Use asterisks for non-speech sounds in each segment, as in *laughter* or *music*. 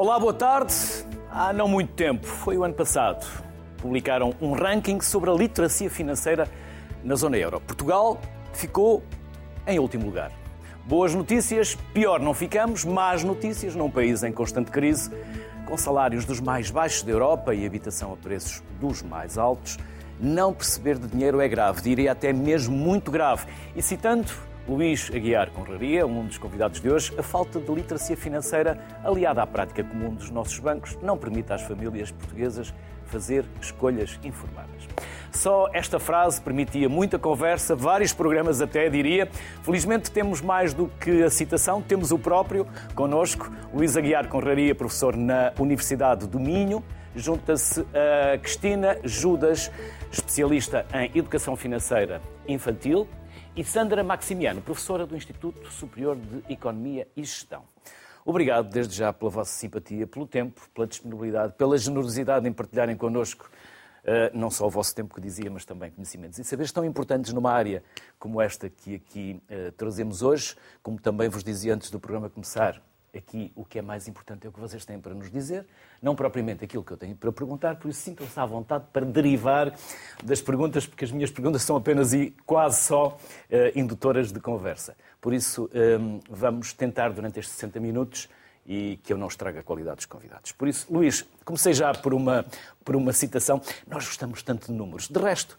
Olá, boa tarde. Há não muito tempo, foi o ano passado, publicaram um ranking sobre a literacia financeira na zona euro. Portugal ficou em último lugar. Boas notícias, pior não ficamos, más notícias num país em constante crise, com salários dos mais baixos da Europa e habitação a preços dos mais altos. Não perceber de dinheiro é grave, diria até mesmo muito grave. E citando Luís Aguiar Conraria, um dos convidados de hoje, a falta de literacia financeira aliada à prática comum dos nossos bancos não permite às famílias portuguesas fazer escolhas informadas. Só esta frase permitia muita conversa, vários programas até, diria. Felizmente temos mais do que a citação, temos o próprio connosco, Luís Aguiar Conraria, professor na Universidade do Minho. Junta-se a Cristina Judas, especialista em Educação Financeira Infantil, e Sandra Maximiano, professora do Instituto Superior de Economia e Gestão. Obrigado desde já pela vossa simpatia, pelo tempo, pela disponibilidade, pela generosidade em partilharem connosco uh, não só o vosso tempo que dizia, mas também conhecimentos e saberes tão importantes numa área como esta que aqui uh, trazemos hoje, como também vos dizia antes do programa começar, aqui o que é mais importante é o que vocês têm para nos dizer, não propriamente aquilo que eu tenho para perguntar, por isso sintam-se à vontade para derivar das perguntas, porque as minhas perguntas são apenas e quase só uh, indutoras de conversa. Por isso, um, vamos tentar, durante estes 60 minutos, e que eu não estrague a qualidade dos convidados. Por isso, Luís, comecei já por uma, por uma citação. Nós gostamos tanto de números. De resto,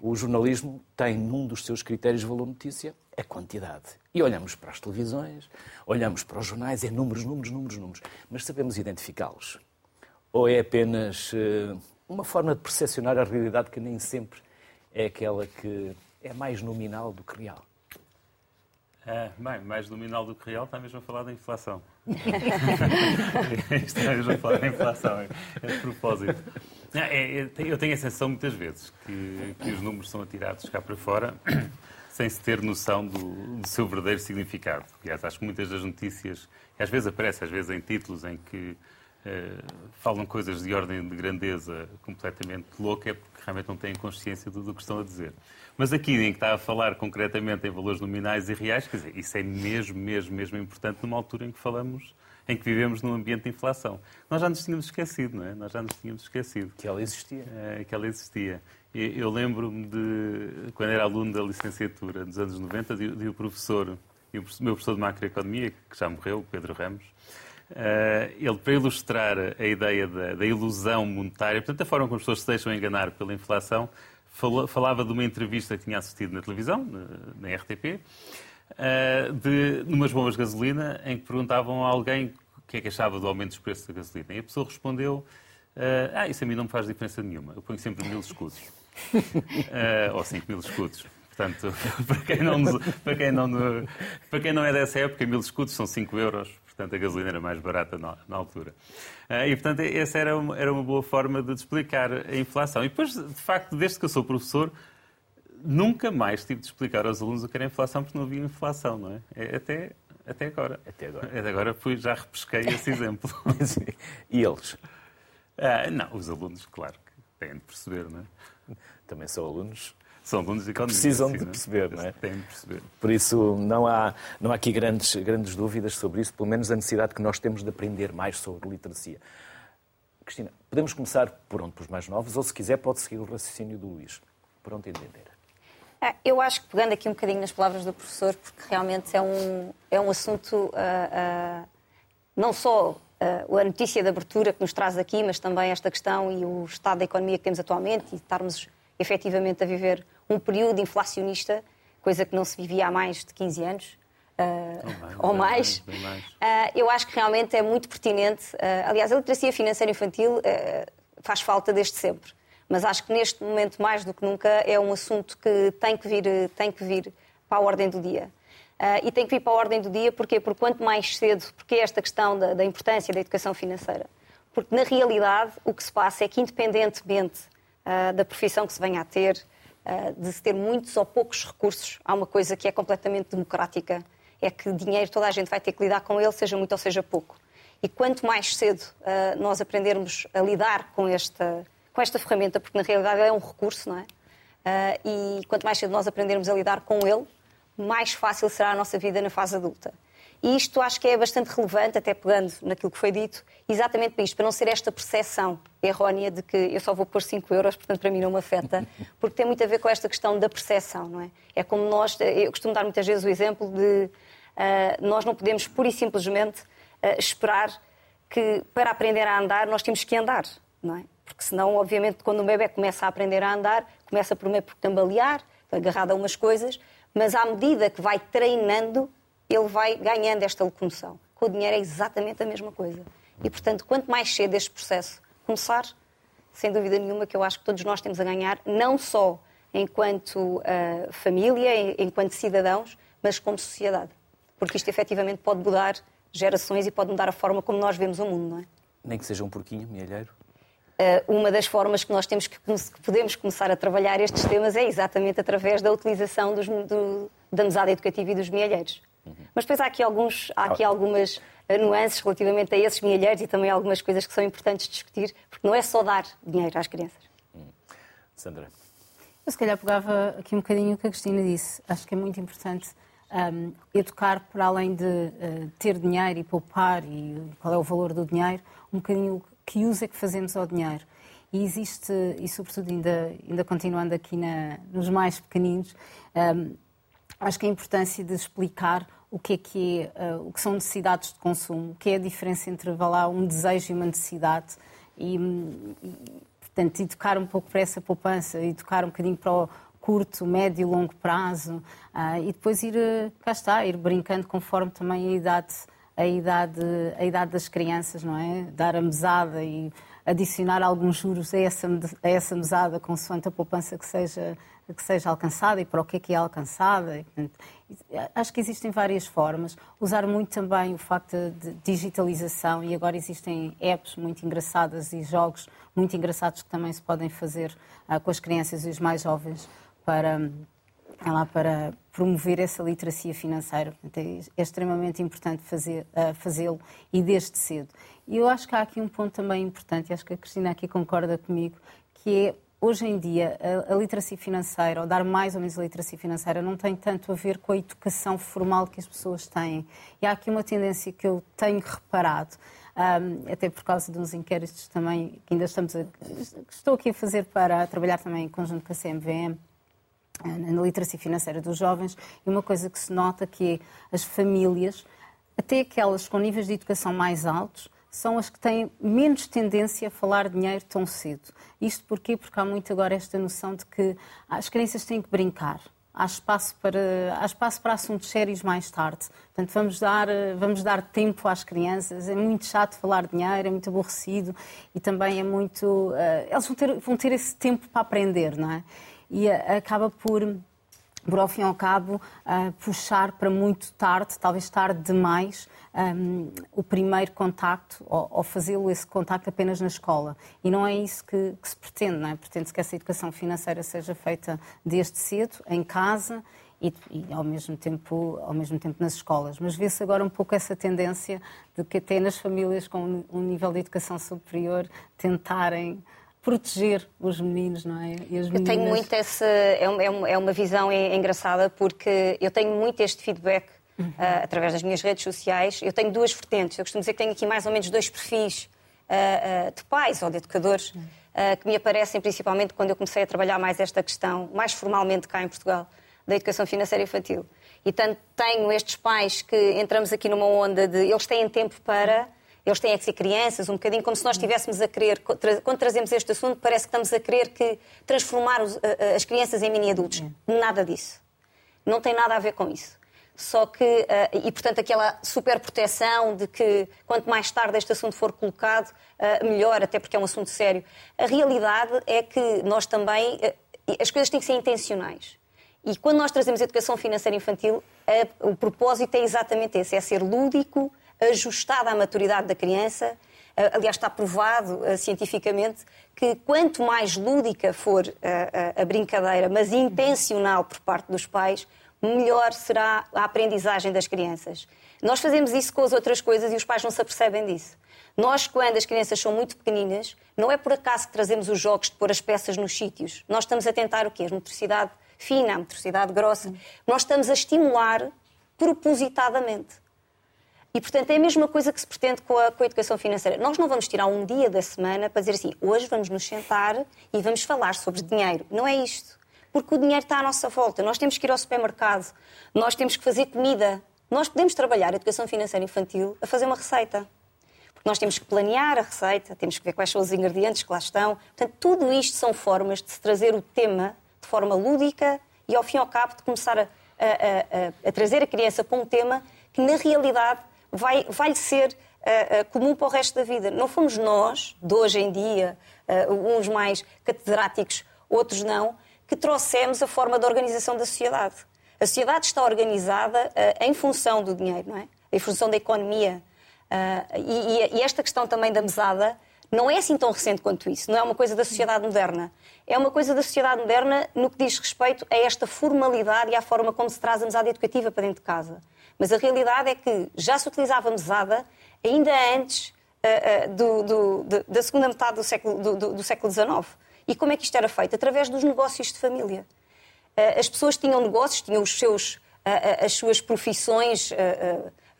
o jornalismo tem num dos seus critérios de valor-notícia a quantidade. E olhamos para as televisões, olhamos para os jornais, é números, números, números, números. Mas sabemos identificá-los? Ou é apenas uh, uma forma de percepcionar a realidade que nem sempre é aquela que é mais nominal do que real? É, bem, mais nominal do que real, está mesmo a falar da inflação. *laughs* está mesmo a falar da inflação, é, é de propósito. É, é, eu tenho a sensação muitas vezes que, que, os números são atirados cá para fora sem se ter noção do, do seu verdadeiro significado. Aliás, acho que muitas das notícias, às vezes aparece, às vezes em títulos em que Uh, falam coisas de ordem de grandeza completamente louca é porque realmente não têm consciência do, do, que estão a dizer. Mas aqui, em que está a falar concretamente em valores nominais e reais, quer dizer, isso é mesmo, mesmo, mesmo importante numa altura em que falamos, em que vivemos num ambiente de inflação. Nós já nos tínhamos esquecido, não é? Nós já nos tínhamos esquecido. Que ela existia. Uh, que ela existia. Eu lembro-me de, quando era aluno da licenciatura, nos anos 90, de, de o professor, e o meu professor de macroeconomia, que já morreu, Pedro Ramos, Uh, ele, para ilustrar a ideia da, da, ilusão monetária, portanto, a forma como as pessoas se deixam enganar pela inflação, falou, falava de uma entrevista que tinha assistido na televisão, na, na RTP, uh, eh, de numas bombas de gasolina, em que perguntavam a alguém o que é que achava do aumento dos preços da gasolina. E a pessoa respondeu: uh, Ah, isso a mim não me faz diferença nenhuma, eu ponho sempre mil escudos. *laughs* ou cinco mil escudos. Portanto, *laughs* para quem, não, para, quem não, para quem não é dessa época, mil escudos são 5 euros portanto a gasolina era mais barata na, na altura. Uh, e, portanto, essa era uma, era uma boa forma de explicar a inflação. E depois, de facto, desde que eu sou professor, nunca mais tive de explicar aos alunos o que era inflação, porque não havia inflação, não é? é até, até agora. Até agora. Até agora fui, já repesquei esse exemplo. *laughs* e eles? Uh, não, os alunos, claro, que têm de perceber, não é? Também são alunos são alunos economia. Precisam de perceber, não é? Têm de perceber. Por isso, não há, não há aqui grandes, grandes dúvidas sobre isso, pelo menos a necessidade que nós temos de aprender mais sobre literacia. Cristina, podemos começar por onde? Pelos mais novos, ou se quiser, pode seguir o raciocínio do Luís. Por onde entender? É, eu acho que pegando aqui um bocadinho nas palavras do professor, porque realmente é um, é um assunto uh, uh, não só uh, a notícia de abertura que nos traz aqui, mas também esta questão e o estado da economia que temos atualmente e estarmos efetivamente a viver um período inflacionista, coisa que não se vivia há mais de 15 anos. Uh, ou mais. Ou mais. Uh, eu acho que realmente é muito pertinente. Aliás, a literacia financeira infantil faz falta desde sempre. Mas acho que neste momento, mais do que nunca, é um assunto que tem que vir, tem que vir para a ordem do dia. E tem que vir para a ordem do dia porque, porque quanto mais cedo, porque é esta questão da, da importância da educação financeira. Porque, na realidade, o que se passa é que, independentemente da profissão que se venha a ter, eh, de se ter muitos ou poucos recursos, há uma coisa que é completamente democrática, é que dinheiro toda a gente vai ter que lidar com ele, seja muito ou seja pouco. E quanto mais cedo uh, nós aprendermos a lidar com esta, com esta ferramenta, porque na realidade é um recurso, não é? Uh, e quanto mais cedo nós aprendermos a lidar com ele, mais fácil será a nossa vida na fase adulta. E isto acho que é bastante relevante, até pegando naquilo que foi dito, exatamente para isto, para não ser esta percepção errónea de que eu só vou pôr 5 euros, portanto para mim não me afeta, *laughs* porque tem muito a ver com esta questão da percepção, não é? É como nós, eu costumo dar muitas vezes o exemplo de uh, nós não podemos pura e simplesmente uh, esperar que para aprender a andar nós temos que andar, não é? Porque senão, obviamente, quando um bebê começa a aprender a andar, começa primeiro por tambalear, agarrado a umas coisas, mas à medida que vai treinando, ele vai ganhando esta locomoção. Com o dinheiro é exatamente a mesma coisa. E, portanto, quanto mais cedo este processo começar, sem dúvida nenhuma que eu acho que todos nós temos a ganhar, não só enquanto uh, família, enquanto cidadãos, mas como sociedade. Porque isto efetivamente pode mudar gerações e pode mudar a forma como nós vemos o mundo, não é? Nem que seja um porquinho, mielheiro? Uh, uma das formas que nós temos que, que, podemos começar a trabalhar estes temas é exatamente através da utilização dos, do, da mesada educativa e dos mielheiros. Uhum. Mas depois há aqui, alguns, há aqui algumas uh, nuances relativamente a esses mielheiros e também algumas coisas que são importantes discutir, porque não é só dar dinheiro às crianças. Uhum. Sandra. Eu se calhar pegava aqui um bocadinho o que a Cristina disse. Acho que é muito importante um, educar para além de uh, ter dinheiro e poupar e qual é o valor do dinheiro, um bocadinho que uso é que fazemos ao dinheiro. E existe, e sobretudo ainda, ainda continuando aqui na, nos mais pequeninos, um, acho que a importância de explicar o que é que é, uh, o que são necessidades de consumo, o que é a diferença entre lá, um desejo e uma necessidade. E, e, portanto, educar um pouco para essa poupança, educar um bocadinho para o curto, médio e longo prazo, uh, e depois ir, uh, cá está, ir brincando conforme também a idade a idade, a idade das crianças, não é? Dar a mesada e adicionar alguns juros a essa, a essa mesada, consoante a poupança que seja, que seja alcançada e para o que é que é alcançada. Acho que existem várias formas. Usar muito também o facto de digitalização e agora existem apps muito engraçadas e jogos muito engraçados que também se podem fazer uh, com as crianças e os mais jovens para é lá para promover essa literacia financeira. É, é extremamente importante uh, fazê-lo e desde cedo. E eu acho que há aqui um ponto também importante, e acho que a Cristina aqui concorda comigo, que é hoje em dia a, literacia financeira, ou dar mais ou menos literacia financeira, não tem tanto a ver com a educação formal que as pessoas têm. E há aqui uma tendência que eu tenho reparado, um, até por causa de uns inquéritos também que ainda estamos a, estou aqui a fazer para trabalhar também em conjunto com a CMVM, na literacia financeira dos jovens, e uma coisa que se nota que é as famílias, até aquelas com níveis de educação mais altos, são as que têm menos tendência a falar dinheiro tão cedo. Isto porquê? Porque há muito agora esta noção de que as crianças têm que brincar. Há espaço para, há espaço para assuntos sérios mais tarde. Portanto, vamos dar, vamos dar tempo às crianças. É muito chato falar dinheiro, é muito aborrecido e também é muito. Uh, eles vão ter, vão ter esse tempo para aprender, não é? E acaba por por ao fim e ao cabo, uh, puxar para muito tarde, talvez tarde demais, um, o primeiro contacto, ou, ou fazê-lo esse contacto apenas na escola. E não é isso que, que se pretende, não é? Pretende-se que essa educação financeira seja feita desde cedo, em casa, e, e, ao, mesmo tempo, ao mesmo tempo nas escolas. Mas vê-se agora um pouco essa tendência de que até nas famílias com um nível de educação superior tentarem proteger os meninos, não é? eu tenho muito esse. É, é, é uma visão engraçada porque eu tenho muito este feedback uhum. uh, através das minhas redes sociais. Eu tenho duas vertentes. Eu costumo dizer que tenho aqui mais ou menos dois perfis uh, uh, de pais ou de educadores uhum. que me aparecem principalmente quando eu comecei a trabalhar mais esta questão, mais formalmente cá em Portugal, da educação financeira infantil. E tanto tenho estes pais que entramos aqui numa onda de eles têm tempo para eles têm é que ser crianças, um bocadinho como se nós estivéssemos a querer, quando trazemos este assunto, parece que estamos a querer que transformar as crianças em mini-adultos. Nada disso. Não tem nada a ver com isso. Só que, e portanto, aquela super proteção de que quanto mais tarde este assunto for colocado, melhor, até porque é um assunto sério. A realidade é que nós também, as coisas têm que ser intencionais. E quando nós trazemos educação financeira infantil, o propósito é exatamente esse: é ser lúdico, ajustada à maturidade da criança. Aliás, está provado uh, cientificamente que quanto mais lúdica for uh, uh, a brincadeira, mas intencional por parte dos pais, melhor será a aprendizagem das crianças. Nós fazemos isso com as outras coisas e os pais não se apercebem disso. Nós, quando as crianças são muito pequeninas, não é por acaso que trazemos os jogos de pôr as peças nos sítios. Nós estamos a tentar o quê? A motricidade fina, a motricidade grossa. Nós estamos a estimular propositadamente. E, portanto, é a mesma coisa que se pretende com a, com a educação financeira. Nós não vamos tirar um dia da semana para dizer assim, hoje vamos nos sentar e vamos falar sobre dinheiro. Não é isto. Porque o dinheiro está à nossa volta. Nós temos que ir ao supermercado, nós temos que fazer comida. Nós podemos trabalhar a educação financeira infantil a fazer uma receita. Porque nós temos que planear a receita, temos que ver quais são os ingredientes que lá estão. Portanto, tudo isto são formas de se trazer o tema de forma lúdica e, ao fim e ao cabo, de começar a, a, a, a trazer a criança para um tema que, na realidade, vai, vai ser uh, uh, comum para o resto da vida. Não fomos nós, de hoje em dia, uh, uns mais catedráticos, outros não, que trouxemos a forma de organização da sociedade. A sociedade está organizada em função do dinheiro, não é? Em função da economia. E, e esta questão também da mesada não é assim tão recente quanto isso. Não é uma coisa da sociedade moderna. É uma coisa da sociedade moderna no que diz respeito a esta formalidade e à forma como se traz a mesada educativa para dentro de casa. Mas a realidade é que já se utilizava mesada ainda antes uh, uh, do, do, da segunda metade do século, do, do, século XIX. E como é que isto era feito? Através dos negócios de família. Uh, as pessoas tinham negócios, tinham os seus, as suas profissões,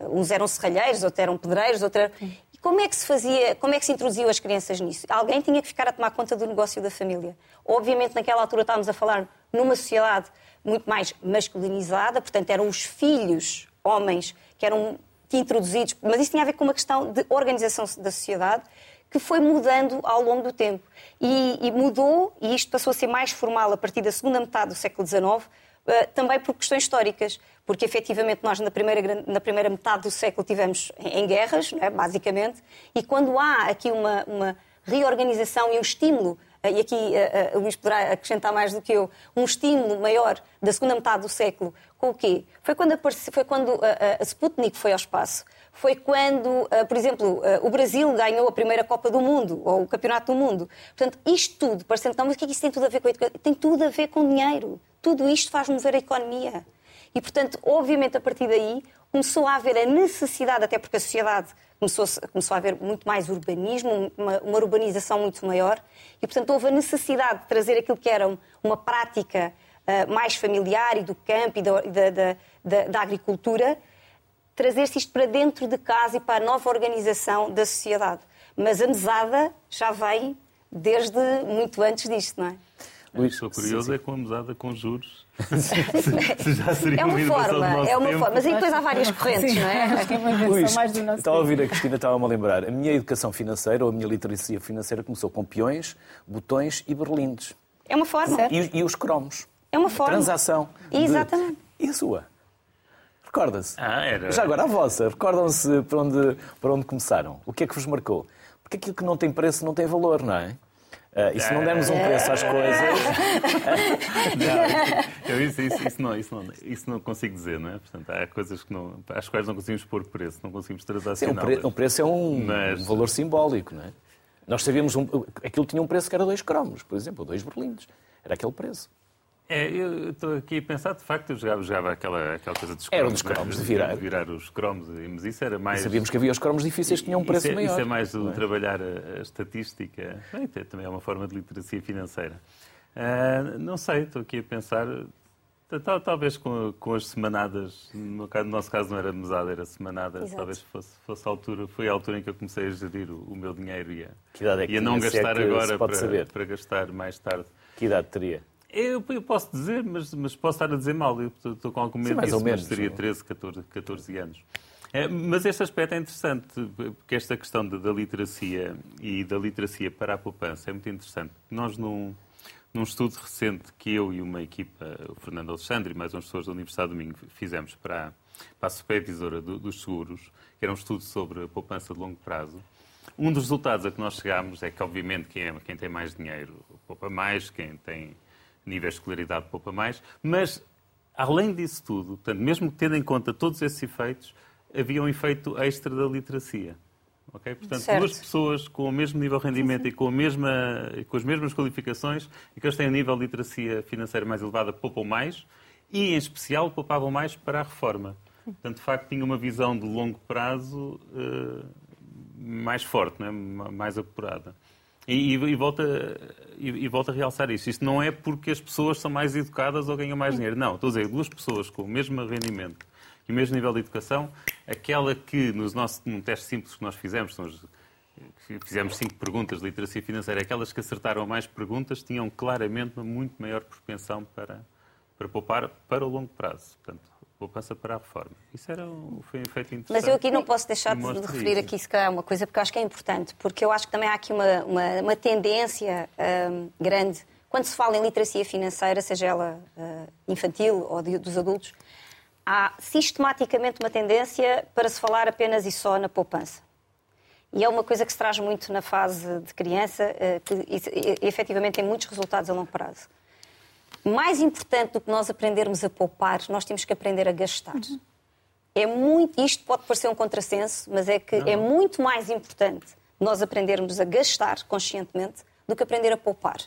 uns eram serralheiros, outros eram pedreiros, outros eram... E como é que se fazia, como é que se introduziam as crianças nisso? Alguém tinha que ficar a tomar conta do negócio da família. Obviamente, naquela altura estávamos a falar numa sociedade muito mais masculinizada, portanto, eram os filhos homens que eram introduzidos, mas isso tinha a ver com uma questão de organização da sociedade que foi mudando ao longo do tempo. E, e, mudou, e isto passou a ser mais formal a partir da segunda metade do século XIX, uh, eh, também por questões históricas, porque efetivamente nós na primeira, na primeira metade do século tivemos em, em guerras, é, basicamente, e quando há aqui uma, uma reorganização e um estímulo e aqui uh, uh, o Luís poderá acrescentar mais do que eu, um estímulo maior da segunda metade do século com o quê? Foi quando, apareci, foi quando a, a Sputnik foi ao espaço. Foi quando, por exemplo, o Brasil ganhou a primeira Copa do Mundo, ou o Campeonato do Mundo. Portanto, isto tudo, parecendo, então, mas o que é que isso tem tudo a ver com a educação? Tem tudo a ver com dinheiro. Tudo isto faz mover a economia. E, portanto, obviamente, a partir daí, começou a haver a necessidade, até porque a sociedade começou, começou a haver muito mais urbanismo, uma, uma urbanização muito maior, e, portanto, houve a necessidade de trazer aquilo que era uma prática uh, mais familiar e do campo e da, da, da, da agricultura, trazer-se isto para dentro de casa e para a nova organização da sociedade. Mas a mesada já vem desde muito antes disto, não é? Luís, sou curioso é com a mesada com juros. *laughs* já seria é uma, uma forma, é uma tempo. forma, mas aí depois há várias correntes, Sim. não é? Acho que é uma Luís, mais do nosso estava a ouvir a Cristina, estava-me a lembrar. A minha educação financeira, ou a minha literacia financeira, começou com peões, botões e berlindes. É uma forma. E, e os cromos. É uma forma. Transação. Exatamente. De... E a sua? Recorda-se. Ah, era. Já agora a vossa. Recordam-se para onde, para onde começaram? O que é que vos marcou? Porque aquilo que não tem preço não tem valor, não é? Uh, e se não dermos um preço às coisas. não, eu isso, isso, isso, não, isso, não, isso não consigo dizer, não é? Portanto, há coisas que não, às quais não conseguimos pôr preço, não conseguimos transacionar. Um, pre, um preço é um Mas... valor simbólico, não é? Nós sabíamos. Um, aquilo tinha um preço que era dois cromos, por exemplo, ou dois berlindes. Era aquele preço. É, eu estou aqui a pensar, de facto, eu jogava, jogava aquela, aquela coisa dos cromos. Era dos cromos, né? de virar. De virar os cromos, mas isso era mais... E sabíamos que havia os cromos difíceis que tinham um preço isso é, maior. Isso é mais o é? trabalhar a, a estatística. Bem, também é uma forma de literacia financeira. Uh, não sei, estou aqui a pensar... Talvez com, com as semanadas, no, caso, no nosso caso não era mesada, era semanada, Exato. talvez fosse, fosse a altura, foi a altura em que eu comecei a gerir o, o meu dinheiro e a, é e a não é gastar agora para, para gastar mais tarde. Que idade teria? Eu, eu, posso dizer, mas, mas, posso estar a dizer mal. Eu estou com algum medo disso, mas seria 13, 14, 14 anos. É, mas este aspecto é interessante, porque esta questão da, da, literacia e da literacia para a poupança é muito interessante. Nós, num, num estudo recente que eu e uma equipa, o Fernando Alexandre e mais uns pessoas da Universidade do Domingo, fizemos para, para a supervisora do, dos seguros, que era um estudo sobre a poupança de longo prazo, um dos resultados a que nós chegámos é que, obviamente, quem, é, quem tem mais dinheiro poupa mais, quem tem níveis de escolaridade poupa mais, mas além disso tudo, portanto, mesmo tendo em conta todos esses efeitos, havia um efeito extra da literacia. Okay? Portanto, certo. duas pessoas com o mesmo nível de rendimento sim, sim. E, com a mesma, com as mesmas qualificações e que eles têm um nível de literacia financeira mais elevada poupam mais e, em especial, poupavam mais para a reforma. Portanto, de facto, tinha uma visão de longo prazo uh, mais forte, né? mais apurada. E, e, volta, e, e, volta a realçar isto. Isto não é porque as pessoas são mais educadas ou ganham mais dinheiro. Não, estou a dizer, duas pessoas com o mesmo rendimento, E mesmo a nível de educação, aquela que, nos nossos, num teste simples que nós fizemos, fizemos cinco perguntas de literacia financeira, aquelas que acertaram mais perguntas tinham claramente uma muito maior propensão para, para poupar para o longo prazo. Portanto, poupança para a reforma. Isso era um, foi um efeito interessante. Mas eu aqui não posso deixar de, de referir isso. aqui, se calhar, uma coisa, porque eu acho que é importante, porque eu acho que também há aqui uma, uma, uma tendência um, grande, quando se fala em literacia financeira, seja ela uh, infantil ou de, dos adultos, há sistematicamente uma tendência para se falar apenas e só na poupança. E é uma coisa que se traz muito na fase de criança, uh, que e, efetivamente tem muitos resultados a longo prazo mais importante do que nós aprendermos a poupar, nós temos que aprender a gastar. Uhum. É muito, isto pode parecer um contrassenso, mas é que Não. é muito mais importante nós aprendermos a gastar conscientemente do que aprender a poupar.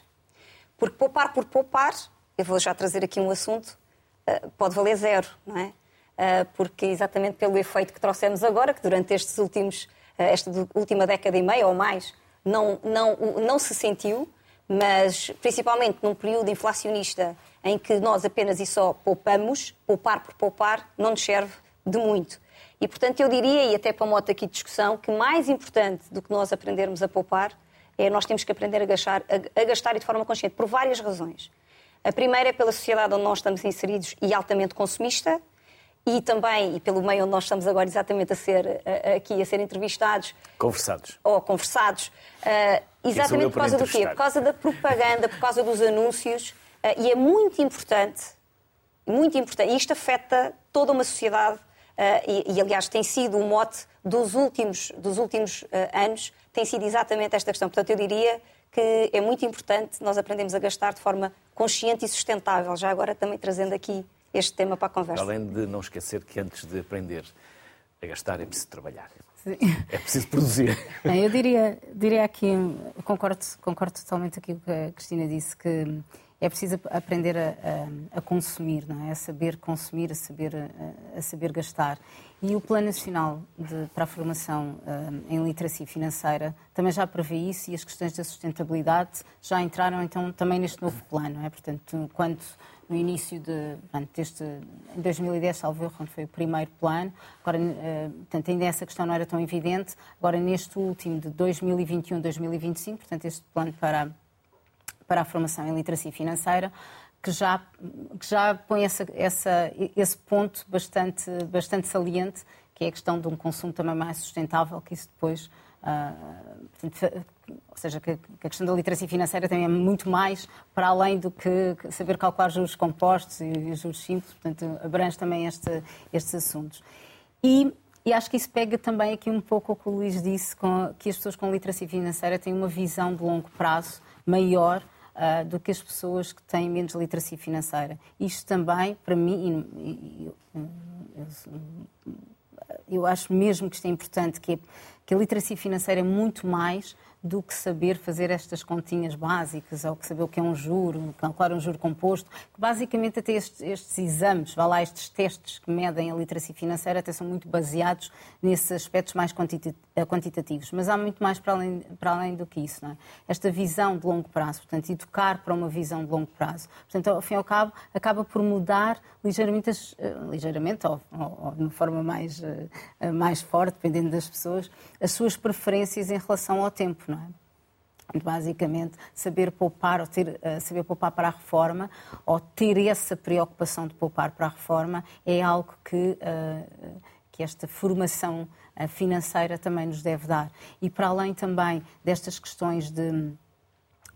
Porque poupar por poupar, eu vou já trazer aqui um assunto, eh, pode valer zero, não é? Eh, porque exatamente pelo efeito que trouxemos agora, que durante estes últimos, eh, esta última década e meia ou mais, não, não, não se sentiu, mas principalmente num período inflacionista em que nós apenas e só poupamos, poupar por poupar não nos serve de muito. E, portanto, eu diria, e até para moto aqui de discussão, que mais importante do que nós aprendermos a poupar é nós temos que aprender a gastar, a, a gastar e de forma consciente, por várias razões. A primeira é pela sociedade onde nós estamos inseridos e altamente consumista, e também, e pelo meio onde nós estamos agora exatamente a ser aqui a ser entrevistados. Conversados. Ou conversados. Uh, exatamente por causa do quê? Por causa da propaganda, por causa dos anúncios. Uh, e é muito importante, muito importante, e isto afeta toda uma sociedade, uh, e, e, aliás tem sido o mote dos últimos, dos últimos anos, tem sido exatamente esta questão. Portanto, eu diria que é muito importante nós aprendemos a gastar de forma consciente e sustentável, já agora também trazendo aqui este tema para a conversa. Além de não esquecer que antes de aprender a gastar é preciso trabalhar. Sim. É preciso produzir. eu diria, diria aqui, concordo, concordo totalmente aqui com o que a Cristina disse, que é preciso aprender a, a, a consumir, não é? a saber consumir, a saber, a, a saber gastar. E o Plano Nacional de, para a Formação uh, em Literacia Financeira também já prevê isso e as questões da sustentabilidade já entraram então também neste novo plano. É? Portanto, quando no início de, portanto, deste, em 2010, salvo eu, quando foi o primeiro plano. Agora, uh, portanto, ainda essa questão não era tão evidente. Agora, neste último de 2021-2025, portanto, este plano para, para a formação em literacia financeira, que já, que já põe essa, essa, esse ponto bastante, bastante saliente, que é a questão de um consumo também mais sustentável, que isso depois ou seja, que, a questão da literacia financeira também é muito mais para além do que saber calcular juros compostos e, juros simples, portanto, abrange também este, estes assuntos. E, e, acho que isso pega também aqui um pouco o que o Luís disse, com, que as pessoas com literacia financeira têm uma visão de longo prazo maior uh, do que as pessoas que têm menos literacia financeira. Isto também, para mim, e, e, eu, eu acho mesmo que isto é importante, que, é, que a literacia financeira é muito mais do que saber fazer estas continhas básicas, ou que saber o que é um juro, calcular um juro composto, que basicamente até estes, estes exames, vá lá, estes testes que medem a literacia financeira até são muito baseados nesses aspectos mais eh, quantitativos. Mas há muito mais para além, para além do que isso, não é? Esta visão de longo prazo, portanto, educar para uma visão de longo prazo. Portanto, ao fim e ao cabo, acaba por mudar ligeiramente, as, eh, ligeiramente ou, ou, ou de uma forma mais, eh, mais forte, dependendo das pessoas, as suas preferências em relação ao tempo não é? Basicamente, saber poupar ou ter, uh, saber poupar para a reforma ou ter essa preocupação de poupar para a reforma é algo que, uh, que esta formação uh, financeira também nos deve dar. E para além também destas questões de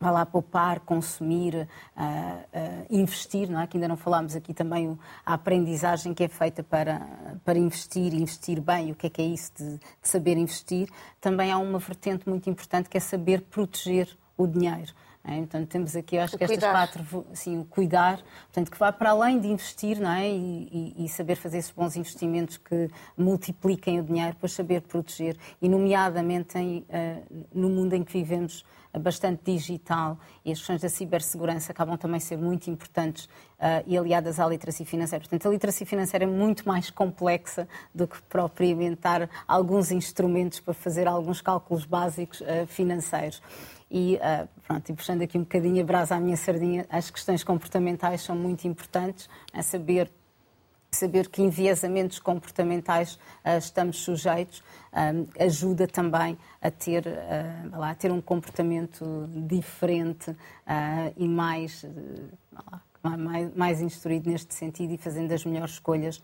vai lá poupar, consumir, uh, uh, investir, não é? que ainda não falámos aqui também a aprendizagem que é feita para, para investir, investir bem, o que é que é isso de, de saber investir. Também há uma vertente muito importante que é saber proteger o dinheiro. É? Então temos aqui, acho o que estas quatro, sim, o cuidar, portanto, que vai para além de investir não é? E, e, e, saber fazer esses bons investimentos que multipliquem o dinheiro, para saber proteger, e nomeadamente em, uh, no mundo em que vivemos bastante digital e as questões da cibersegurança acabam também a ser muito importantes uh, e aliadas à literacia financeira. Portanto, a literacia financeira é muito mais complexa do que propriamente dar alguns instrumentos para fazer alguns cálculos básicos uh, financeiros. E, uh, pronto, e puxando aqui um bocadinho a brasa à minha sardinha, as questões comportamentais são muito importantes, a saber saber que enviesamentos comportamentais uh, estamos sujeitos ajuda também a ter, uh, lá, a ter um comportamento diferente uh, e mais, mais, mais instruído neste sentido e fazendo as melhores escolhas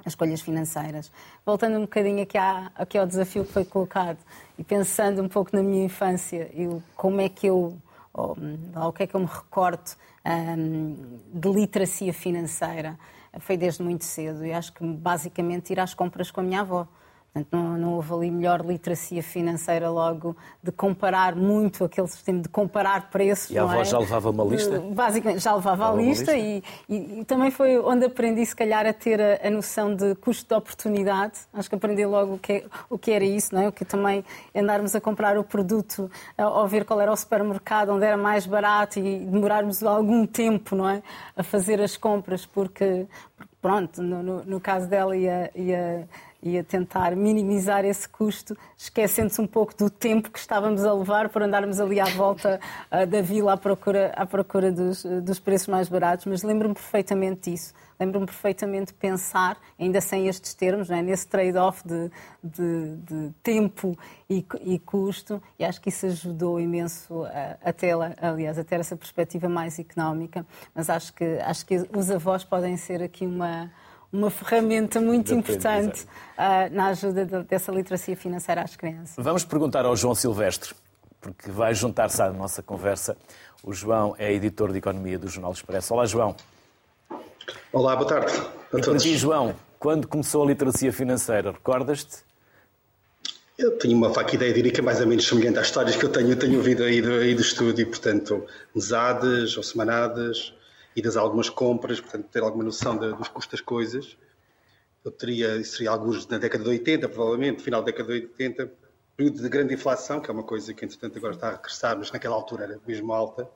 as escolhas financeiras. Voltando um bocadinho aqui, à, aqui ao desafio que foi colocado e pensando um pouco na minha infância e como é que eu, ou, ou o que é que eu me recordo um, de literacia financeira, foi desde muito cedo e acho que basicamente ir às compras com a minha avó. Portanto, não, não, houve ali melhor literacia financeira logo de comparar muito aquele sistema de comparar preços. E a avó é? já levava uma lista? Basicamente, já levava, levava a lista, lista. E, e, e, também foi onde aprendi, se calhar, a ter a, a, noção de custo de oportunidade. Acho que aprendi logo o que, o que era isso, não é? O que também andarmos a comprar o produto, ao ver qual era o supermercado, onde era mais barato e demorarmos algum tempo, não é? A fazer as compras, porque, pronto, no, no, no caso dela ia, ia e a tentar minimizar esse custo, esquecendo-se um pouco do tempo que estávamos a levar por andarmos ali à volta uh, da vila à procura, à procura dos, dos preços mais baratos. Mas lembro-me perfeitamente disso. Lembro-me perfeitamente de pensar, ainda sem estes termos, é? nesse trade-off de, de, de, tempo e, e, custo, e acho que isso ajudou imenso a, a ter, aliás, a ter essa perspectiva mais económica. Mas acho que, acho que os avós podem ser aqui uma uma ferramenta muito importante uh, na ajuda de, dessa literacia financeira às crianças. Vamos perguntar ao João Silvestre, porque vai juntar-se à nossa conversa. O João é editor de Economia do Jornal Expresso. Olá, João. Olá, boa tarde a e todos. Ti, João, quando começou a literacia financeira, recordas-te? Eu tenho uma faca ideia, diria que é mais ou menos semelhante às histórias que eu tenho, tenho ouvido aí do, aí do estúdio, portanto, mesadas ou semanadas, idas a algumas compras, portanto, ter alguma noção de, dos custos das coisas. Eu teria, isso seria alguns na década de 80, provavelmente, final da década de 80, período de grande inflação, que é uma coisa que, entretanto, agora está a regressar, mas naquela altura era mesmo alta.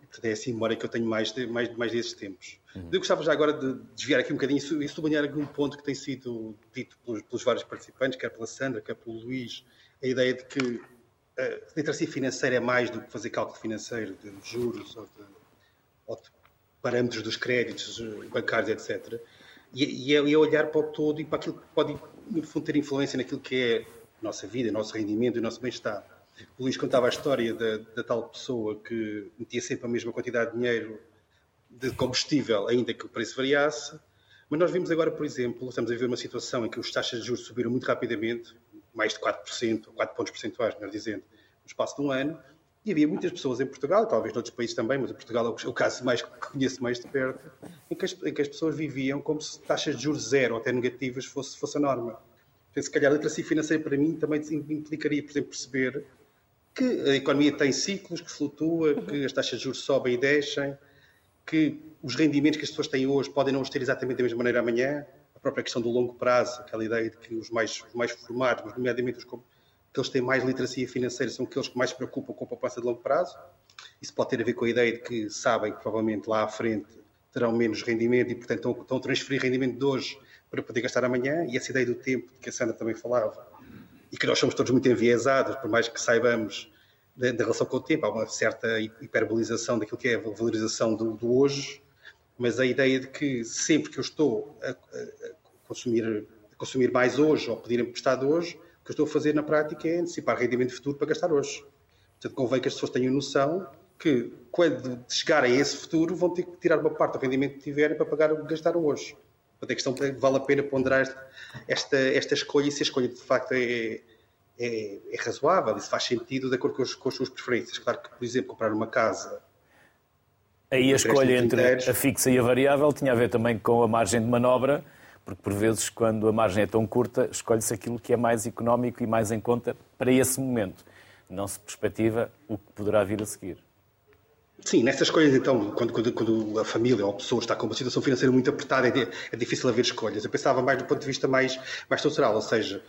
Portanto, é assim a memória que eu tenho mais, de, mais, mais desses tempos. Uhum. Eu gostava já agora de desviar aqui um bocadinho e sublinhar aqui um ponto que tem sido dito pelos, pelos vários participantes, quer pela Sandra, quer pelo Luís, a ideia de que a literacia financeira é mais do que fazer cálculo financeiro de juros ou de parâmetros dos créditos bancários, etc. É, e é olhar para o todo e para aquilo que pode, no fundo, ter influência naquilo que é a nossa vida, o nosso rendimento e o nosso bem-estar. O Luís contava a história da, da, tal pessoa que metia sempre a mesma quantidade de dinheiro de combustível, ainda que o preço variasse. Mas nós vimos agora, por exemplo, estamos a ver uma situação em que as taxas de juros subiram muito rapidamente, mais de 4%, 4 pontos percentuais, melhor dizendo, no espaço de um ano, e havia muitas pessoas em Portugal, talvez noutros países também, mas em Portugal é o caso mais que conheço mais de perto, em que as, em que as pessoas viviam como se taxas de juros zero ou até negativas fosse, fosse a norma. Então, se calhar a literacia financeira para mim também implicaria, por exemplo, perceber que a economia tem ciclos, que flutua, que as taxas de juros sobem e descem, que os rendimentos que as pessoas têm hoje podem não os ter exatamente da mesma maneira amanhã, a própria questão do longo prazo, aquela ideia de que os mais, os mais formados, nomeadamente os que têm mais literacia financeira são aqueles que mais se preocupam com a poupança de longo prazo. Isso pode ter a ver com a ideia de que sabem que provavelmente lá à frente terão menos rendimento e, portanto, estão a transferir rendimento de hoje para poder gastar amanhã. E essa ideia do tempo, de que a Sandra também falava, e que nós somos todos muito enviesados, por mais que saibamos da, da relação com o tempo, há uma certa hiperbolização daquilo que é a valorização do, do hoje, mas a ideia de que sempre que eu estou a, a, a consumir, a consumir mais hoje ou pedir emprestado hoje, que estou a fazer na prática é antecipar rendimento futuro para gastar hoje. Portanto, convém que as pessoas tenham noção que, quando chegarem a esse futuro, vão ter que tirar uma parte do rendimento que tiverem para pagar o que gastaram hoje. Portanto, a questão é vale a pena ponderar esta, esta escolha e se a escolha de facto é, é, é razoável e se faz sentido de acordo com as, com as suas preferências. Claro que, por exemplo, comprar uma casa Aí a escolha entre a fixa e a variável tinha a ver também com a margem de manobra porque por vezes, quando a margem é tão curta, escolhe-se aquilo que é mais económico e mais em conta para esse momento. Não se perspectiva o que poderá vir a seguir. Sim, nessas escolhas, então, quando, quando, quando, a família ou a pessoa está com uma situação financeira muito apertada, é, é, difícil haver escolhas. Eu pensava mais do ponto de vista mais, mais estrutural, ou seja,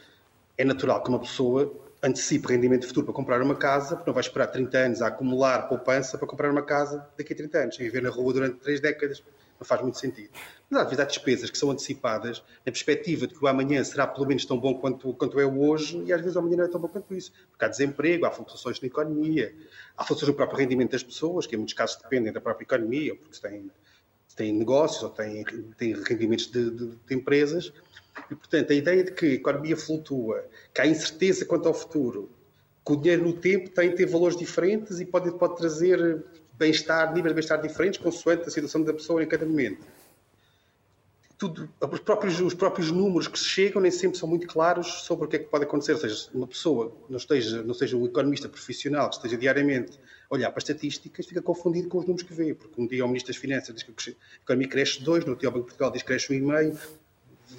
é natural que uma pessoa antecipe rendimento futuro para comprar uma casa, porque não vai esperar 30 anos a acumular poupança para comprar uma casa daqui a 30 anos, e viver na rua durante 3 décadas não faz muito sentido. Mas às vezes há despesas que são antecipadas na perspectiva de que o amanhã será pelo menos tão bom quanto, quanto é o hoje e às vezes o amanhã não é tão bom quanto isso. Porque há desemprego, há flutuações na economia, há flutuações no próprio rendimento das pessoas, que em muitos casos dependem da própria economia, porque têm, têm negócios ou têm, têm rendimentos de, de, de empresas. E, portanto, a ideia de que a economia flutua, que há incerteza quanto ao futuro, que o dinheiro no tempo tem ter valores diferentes e pode, pode trazer bem-estar, níveis de bem-estar diferentes, consoante a situação da pessoa em cada momento. Tudo, os, próprios, os próprios números que se chegam nem sempre são muito claros sobre o que é que pode acontecer. Ou seja, uma pessoa não esteja, não seja um economista profissional que esteja diariamente a olhar para estatísticas, fica confundido com os números que vê. Porque um dia o Ministro das Finanças diz que a economia cresce 2, no dia o Banco de Portugal diz que cresce 1,5,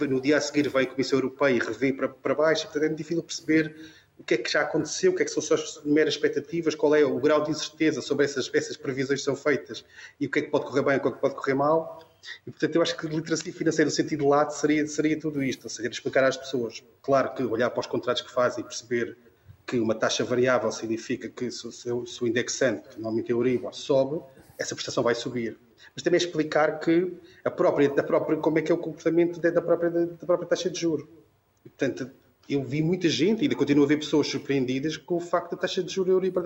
no dia a seguir vem a Comissão Europeia e revê para, para baixo. Portanto, é difícil perceber o que é que já aconteceu, o que é que são as meras expectativas, qual é o grau de incerteza sobre essas, essas previsões que são feitas e o que é que pode correr bem e o que é que pode correr mal. E, portanto, eu acho que literacia financeira no sentido lato seria, seria tudo isto, ou seja, explicar às pessoas. Claro que olhar para os contratos que fazem e perceber que uma taxa variável significa que se, o indexante, que normalmente é o Euribor, sobe, essa prestação vai subir. Mas também explicar que a própria, a própria, como é que é o comportamento da própria, da própria taxa de juros. E, portanto, eu vi muita gente, ainda continuo a ver pessoas surpreendidas com o facto da taxa de juros Euribor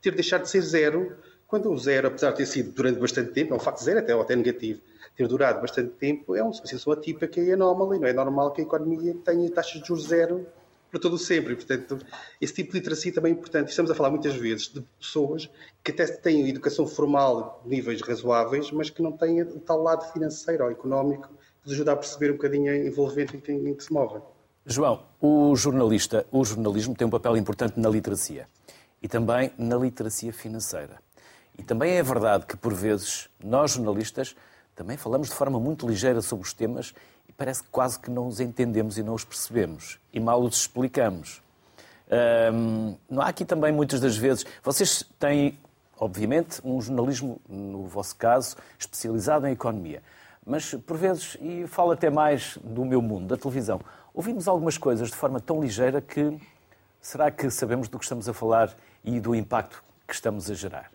ter deixado de ser zero, quando o zero, apesar de ter sido durante bastante tempo, é um facto zero até, ou até negativo, ter durado bastante tempo, é uma situação atípica e anómala, e não é normal que a economia tenha taxas de juros zero para todo sempre. Portanto, esse tipo de literacia também é importante. Estamos a falar muitas vezes de pessoas que até têm educação formal de níveis razoáveis, mas que não têm o tal lado financeiro ou económico que nos ajuda a perceber um bocadinho a que, em que se movem. João, o jornalista, o jornalismo tem um papel importante na literacia e também na literacia financeira. E também é verdade que, por vezes, nós jornalistas também falamos de forma muito ligeira sobre os temas e parece que quase que não os entendemos e não os percebemos e mal os explicamos. Hum, não há aqui também muitas das vezes. Vocês têm, obviamente, um jornalismo, no vosso caso, especializado em economia. Mas, por vezes, e falo até mais do meu mundo, da televisão, ouvimos algumas coisas de forma tão ligeira que será que sabemos do que estamos a falar e do impacto que estamos a gerar?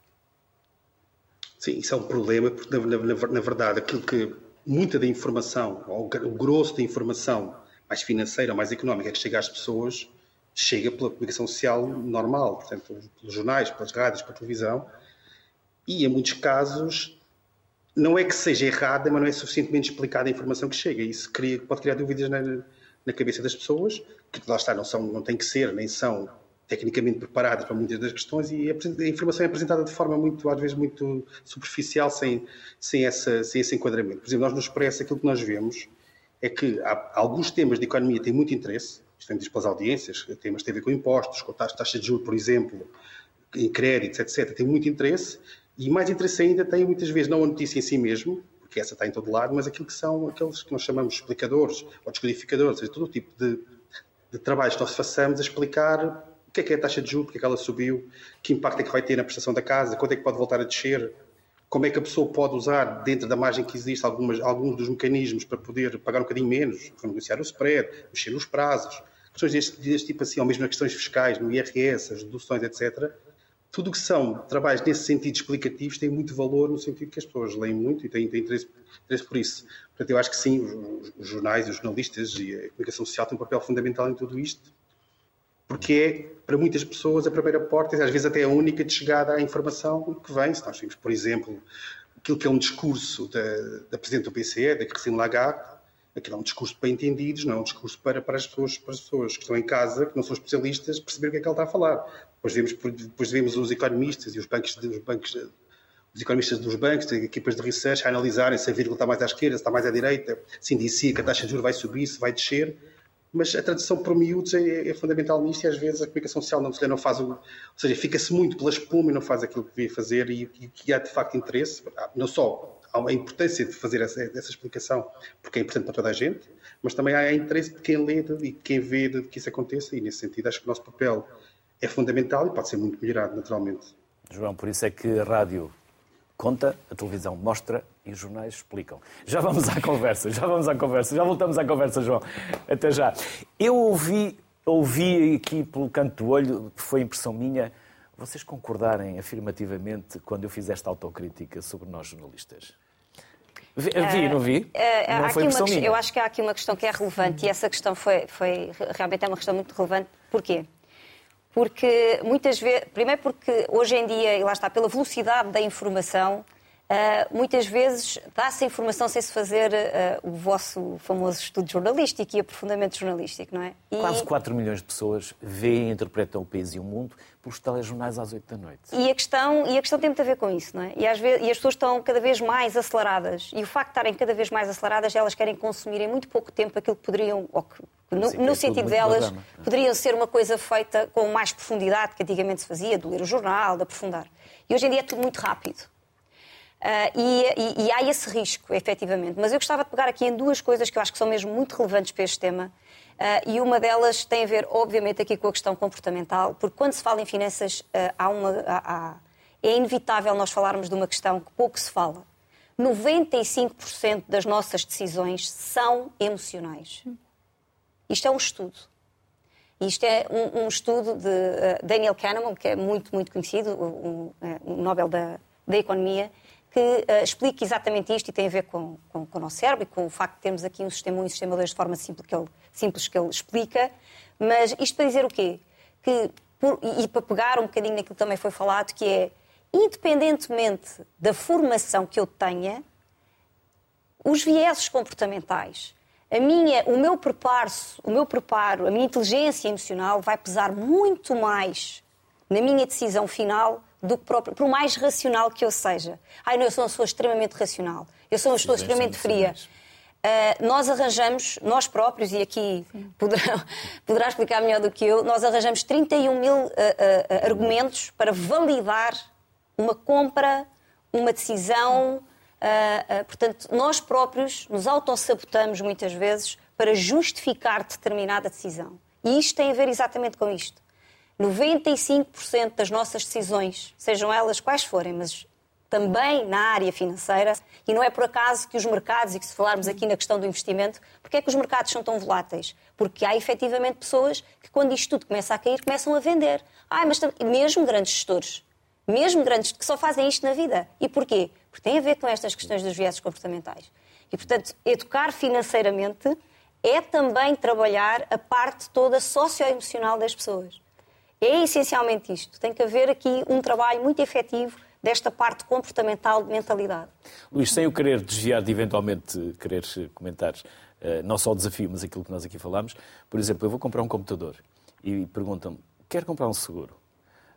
Sim, isso é um problema, porque na, na, na verdade aquilo que muita da informação, ou o grosso da informação mais financeira, mais económica que chega às pessoas, chega pela comunicação social normal, portanto, pelos jornais, pelas rádios, pela televisão, e em muitos casos não é que seja errada, mas não é suficientemente explicada a informação que chega. Isso cria, pode criar dúvidas na, na cabeça das pessoas, que lá está, não, são, não têm que ser, nem são tecnicamente preparadas para muitas das questões e a informação é apresentada de forma muito, às vezes, muito superficial, sem, sem, essa, sem esse enquadramento. Por exemplo, nós no Expresso, aquilo que nós vemos é que há, alguns temas de economia têm muito interesse, isto é dito pelas audiências, temas que têm a ver com impostos, com taxa de juros, por exemplo, em créditos, etc., têm muito interesse, e mais interesse ainda tem muitas vezes não a notícia em si mesmo, porque essa está em todo lado, mas aquilo que são aqueles que nós chamamos explicadores ou descodificadores, ou seja, todo o tipo de, de trabalhos que nós façamos a explicar o que é que é a taxa de juros, porque é que ela subiu, que impacto é que vai ter na prestação da casa, quando é que pode voltar a descer, como é que a pessoa pode usar, dentro da margem que existe, algumas, alguns dos mecanismos para poder pagar um bocadinho menos, negociar o spread, mexer nos prazos, questões deste, deste tipo assim, ou mesmo as questões fiscais, no IRS, as deduções, etc., tudo o que são trabalhos nesse sentido explicativos tem muito valor no sentido que as pessoas leem muito e têm, têm interesse, interesse, por isso. Portanto, eu acho que sim, os, os, jornais, os jornalistas e a comunicação social têm um papel fundamental em tudo isto, porque é, para muitas pessoas, a primeira porta, às vezes até a única de chegada à informação que vem. Se nós vimos, por exemplo, aquilo que é um discurso da, da Presidente do BCE, da Christine Lagarde, aquilo é um discurso para entendidos, não é um discurso para, para, as pessoas, para as pessoas que estão em casa, que não são especialistas, perceber o que é que ela está a falar. Depois vemos, depois vemos os economistas e os bancos, os bancos os economistas dos bancos, as equipas de research, a analisarem se a vírgula está mais à esquerda, se está mais à direita, se indicia que a taxa de juros vai subir, se vai descer. Mas a tradução por miúdos é, é, fundamental nisto e às vezes a comunicação social não, não faz o. Ou seja, fica-se muito pela espuma e não faz aquilo que devia fazer e, que há de facto interesse, não só a importância de fazer essa, essa, explicação, porque é importante para toda a gente, mas também há interesse de quem lê e de quem vê de que isso aconteça, e nesse sentido acho que o nosso papel é fundamental e pode ser muito melhorado, naturalmente. João, por isso é que a rádio conta, a televisão mostra e os jornais explicam. Já vamos à conversa, já vamos à conversa, já voltamos à conversa, João. Até já. Eu ouvi, ouvi aqui pelo canto do olho, foi impressão minha, vocês concordarem afirmativamente quando eu fiz esta autocrítica sobre nós jornalistas? Vi, não vi? Uh, não foi uma, minha. Eu acho que há aqui uma questão que é relevante e essa questão foi, foi realmente é uma questão muito relevante. Porquê? Porque muitas vezes, primeiro porque hoje em dia, e lá está, pela velocidade da informação, Uh, muitas vezes dá-se a informação sem se fazer uh, o vosso famoso estudo jornalístico e aprofundamento jornalístico, não é? E... Quase 4 milhões de pessoas veem e interpretam o país e o mundo pelos telejornais às 8 da noite. E a questão, e a questão tem muito a ver com isso, não é? E, às vezes, e as pessoas estão cada vez mais aceleradas. E o facto de estarem cada vez mais aceleradas, elas querem consumir em muito pouco tempo aquilo que poderiam, ou que, no, é no sentido delas, programa. poderiam ser uma coisa feita com mais profundidade que antigamente se fazia, de ler o jornal, de aprofundar. E hoje em dia é tudo muito rápido. Uh, e, e, e, há esse risco, efetivamente. Mas eu gostava de pegar aqui em duas coisas que eu acho que são mesmo muito relevantes para este tema. Uh, e uma delas tem a ver, obviamente, aqui com a questão comportamental, porque quando se fala em finanças, uh, há uma, há, há, é inevitável nós falarmos de uma questão que pouco se fala. 95% das nossas decisões são emocionais. Isto é um estudo. Isto é um, um estudo de Daniel Kahneman, que é muito, muito conhecido, um, um Nobel da, da Economia, que uh, explique exatamente isto e tem a ver com, com, com, o nosso cérebro e com o facto de termos aqui um sistema 1 e um sistema 2 de forma simples que, ele, simples que ele explica. Mas isto para dizer o quê? Que, por, e, e para pegar um bocadinho naquilo que também foi falado, que é, independentemente da formação que eu tenha, os vieses comportamentais, a minha, o meu preparo, o meu preparo, a minha inteligência emocional vai pesar muito mais na minha decisão final do que próprio, por mais racional que eu seja. Ai, não, eu sou uma pessoa extremamente racional, eu sou uma pessoa extremamente fria. Uh, nós arranjamos, nós próprios, e aqui poderá, *laughs* poderá, explicar melhor do que eu, nós arranjamos 31 mil uh, uh, argumentos para validar uma compra, uma decisão. portanto, nós próprios nos autossabotamos muitas vezes para justificar determinada decisão. E isto tem a ver exatamente com isto. 95% das nossas decisões, sejam elas quais forem, mas também na área financeira, e não é por acaso que os mercados, e que se falarmos aqui na questão do investimento, porque é que os mercados são tão voláteis? Porque há efetivamente pessoas que, quando isto tudo começa a cair, começam a vender. Ah, mas mesmo grandes gestores, mesmo grandes que só fazem isto na vida. E porquê? Porque tem a ver com estas questões dos viéses comportamentais. E, portanto, educar financeiramente é também trabalhar a parte toda socioemocional das pessoas. É essencialmente isto. Tem que haver aqui um trabalho muito efetivo desta parte comportamental de mentalidade. Luís, sem o querer desviar de eventualmente querer comentar uh, não só o desafio, mas aquilo que nós aqui falamos, por exemplo, eu vou comprar um computador e perguntam-me, quer comprar um seguro?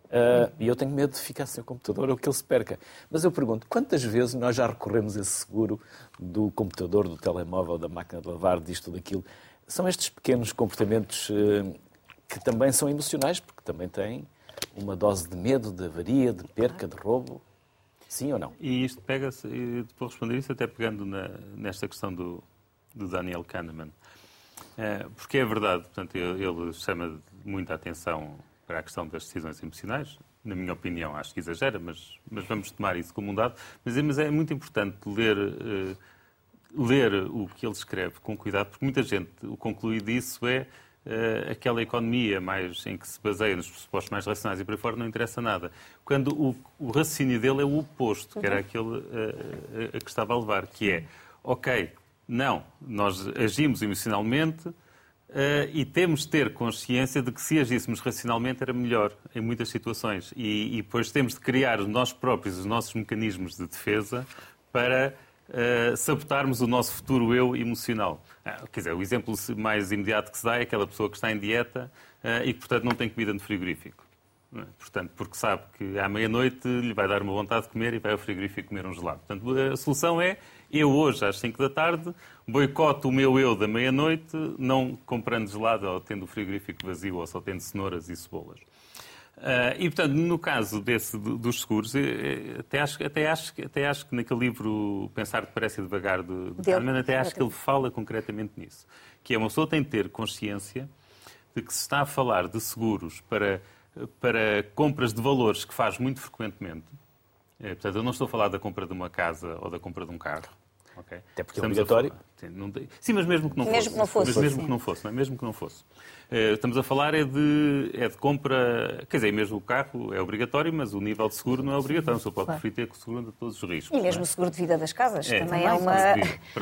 Uh, e eu tenho medo de ficar sem o computador ou que ele se perca. Mas eu pergunto, quantas vezes nós já recorremos a esse seguro do computador, do telemóvel, da máquina de lavar, disto, daquilo? São estes pequenos comportamentos uh, que também são emocionais, porque também têm uma dose de medo, de avaria, de perca, de roubo. Sim ou não? E isto pega-se, para responder isso, até pegando na, nesta questão do, do Daniel Kahneman. É, porque é verdade, portanto, ele, chama muita atenção para a questão das decisões emocionais. Na minha opinião, acho que exagera, mas, mas vamos tomar isso como um dado. Mas, mas é muito importante ler, uh, ler o que ele escreve com cuidado, porque muita gente o conclui disso é uh, aquela economia mais em que se baseia nos pressupostos mais racionais e por aí fora não interessa nada. Quando o, o raciocínio dele é o oposto, que era aquele uh, a que estava a levar, que é, ok, não, nós agimos emocionalmente, Uh, e temos de ter consciência de que se agíssemos racionalmente era melhor em muitas situações. E, e depois temos de criar nós próprios os nossos mecanismos de defesa para uh, sabotarmos o nosso futuro eu emocional. Uh, quer dizer, o exemplo mais imediato que se dá é aquela pessoa que está em dieta uh, e que, portanto, não tem comida no frigorífico. É? Portanto, porque sabe que à meia-noite lhe vai dar uma vontade de comer e vai ao frigorífico comer um gelado. Portanto, a solução é, eu hoje, às 5 da tarde, boicoto o meu eu da meia-noite, não comprando gelado ou tendo o frigorífico vazio ou só tendo cenouras e cebolas. Uh, e, portanto, no caso desse, dos seguros, até acho, até, acho, até acho que naquele livro Pensar Depressa e Devagar, de, de Kahneman, até acho que ele fala concretamente nisso. Que é uma pessoa tem de ter consciência de que se está a falar de seguros para, para compras de valores que faz muito frequentemente. É, portanto, eu não estou a falar da compra de uma casa ou da compra de um carro. Okay? Até porque é Estamos é obrigatório. Não tem... Sim, mas mesmo que não mesmo fosse. Que não fosse. Mas mesmo que não fosse, não é? Mesmo que não fosse. Uh, estamos a falar é de, é de compra, quer dizer, mesmo o carro é obrigatório, mas o nível de seguro não é obrigatório. Só pode preferir ter seguro de todos os riscos. E mesmo é? o seguro de vida das casas, É, também também, é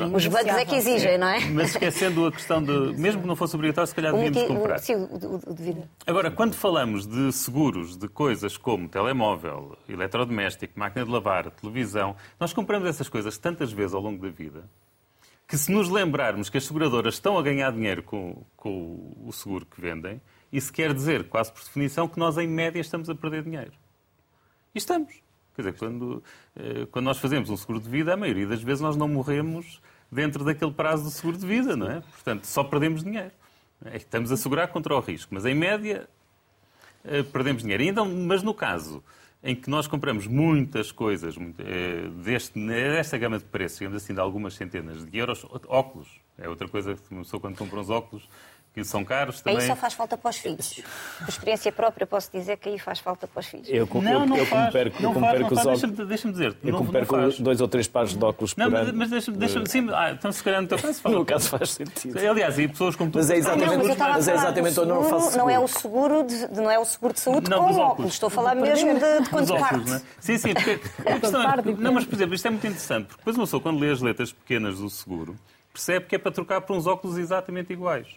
uma... Os bancos é que exigem, não é? Mas esquecendo a questão de, mesmo que não fosse obrigatório, se calhar O devíamos comprar. o- Sim, o, o- o de vida. Agora, quando falamos de seguros de coisas como telemóvel, eletrodoméstico, máquina de lavar, televisão, nós compramos essas coisas tantas vezes ao longo da vida que se nos lembrarmos que as seguradoras estão a ganhar dinheiro com, com o seguro que vendem, isso quer dizer, quase por definição, que nós, em média, estamos a perder dinheiro. E estamos. Quer dizer, quando, eh, quando nós fazemos um seguro de vida, a maioria das vezes nós não morremos dentro daquele prazo do seguro de vida, não é? Portanto, só perdemos dinheiro. É Estamos a segurar contra o risco, mas em média eh, perdemos dinheiro. Então, mas no caso em que nós compramos muitas coisas eh, deste, desta gama de preços, digamos assim, de algumas centenas de euros, óculos, é outra coisa que pessoa quando compra uns óculos que são caros também. Aí só faz falta para os filhos. Por experiência própria, posso dizer que aí faz falta para os filhos. Eu, eu, Não, não eu como faz, perco, não eu faz, perco não faz. óculos. Deixa-me deixa dizer, Eu não, como não dois ou três pares de óculos Não, por mas, ano. mas deixa-me, deixa sim, ah, então se calhar no teu caso faz. No caso faz sentido. Aliás, e pessoas como tu. Mas é exatamente- Não, mas mas é exatamente onde não seguro, faço Não é o seguro de, de- não é o seguro de saúde Não, com óculos. óculos. Estou a falar mesmo de, de óculos, parte. não é? Sim, sim, porque *laughs* a questão é- não, mas por exemplo, isto é muito interessante, porque depois uma pessoa, quando lê as letras pequenas do seguro, percebe que é para trocar por uns óculos exatamente iguais.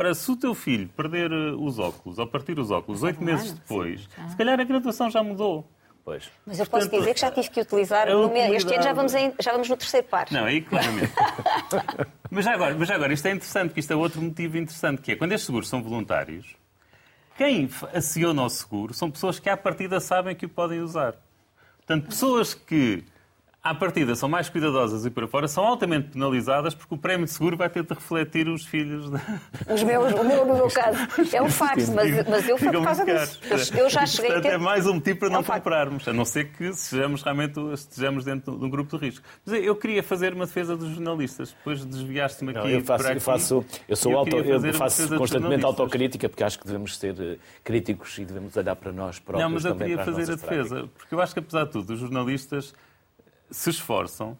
Ora, se o teu filho perder eh, os óculos, ou partir os óculos, oito meses depois, se calhar a graduação já mudou. Pois. Mas eu posso Portanto, dizer que já tive que utilizar. meu- Este ano já vamos, em- já vamos no terceiro par. Não, aí claramente. *laughs* mas, já agora, mas já agora, isto é interessante, porque isto é outro motivo interessante, que é quando estes seguros são voluntários, quem aciona o seguro são pessoas que à partida sabem que o podem usar. Portanto, pessoas que à partida são mais cuidadosas e para fora são altamente penalizadas porque o prémio de seguro vai ter de refletir os filhos. Da... Os meus, o meu, no meu caso. É um facto, mas, mas eu Ficam por causa disso. Eu, eu já cheguei a Portanto, ter. é mais um motivo para É não um facto. comprarmos, a não ser que estejamos realmente estejamos dentro de um grupo de risco. Mas eu queria fazer uma defesa dos jornalistas, depois desviaste-me aqui Não, eu faço, para eu aqui. faço, eu sou E auto, eu faço constantemente autocrítica porque acho que devemos ser eh, críticos e devemos olhar para nós próprios Não, mas eu queria fazer a defesa, práticas. porque eu acho que apesar de tudo, os jornalistas se esforçam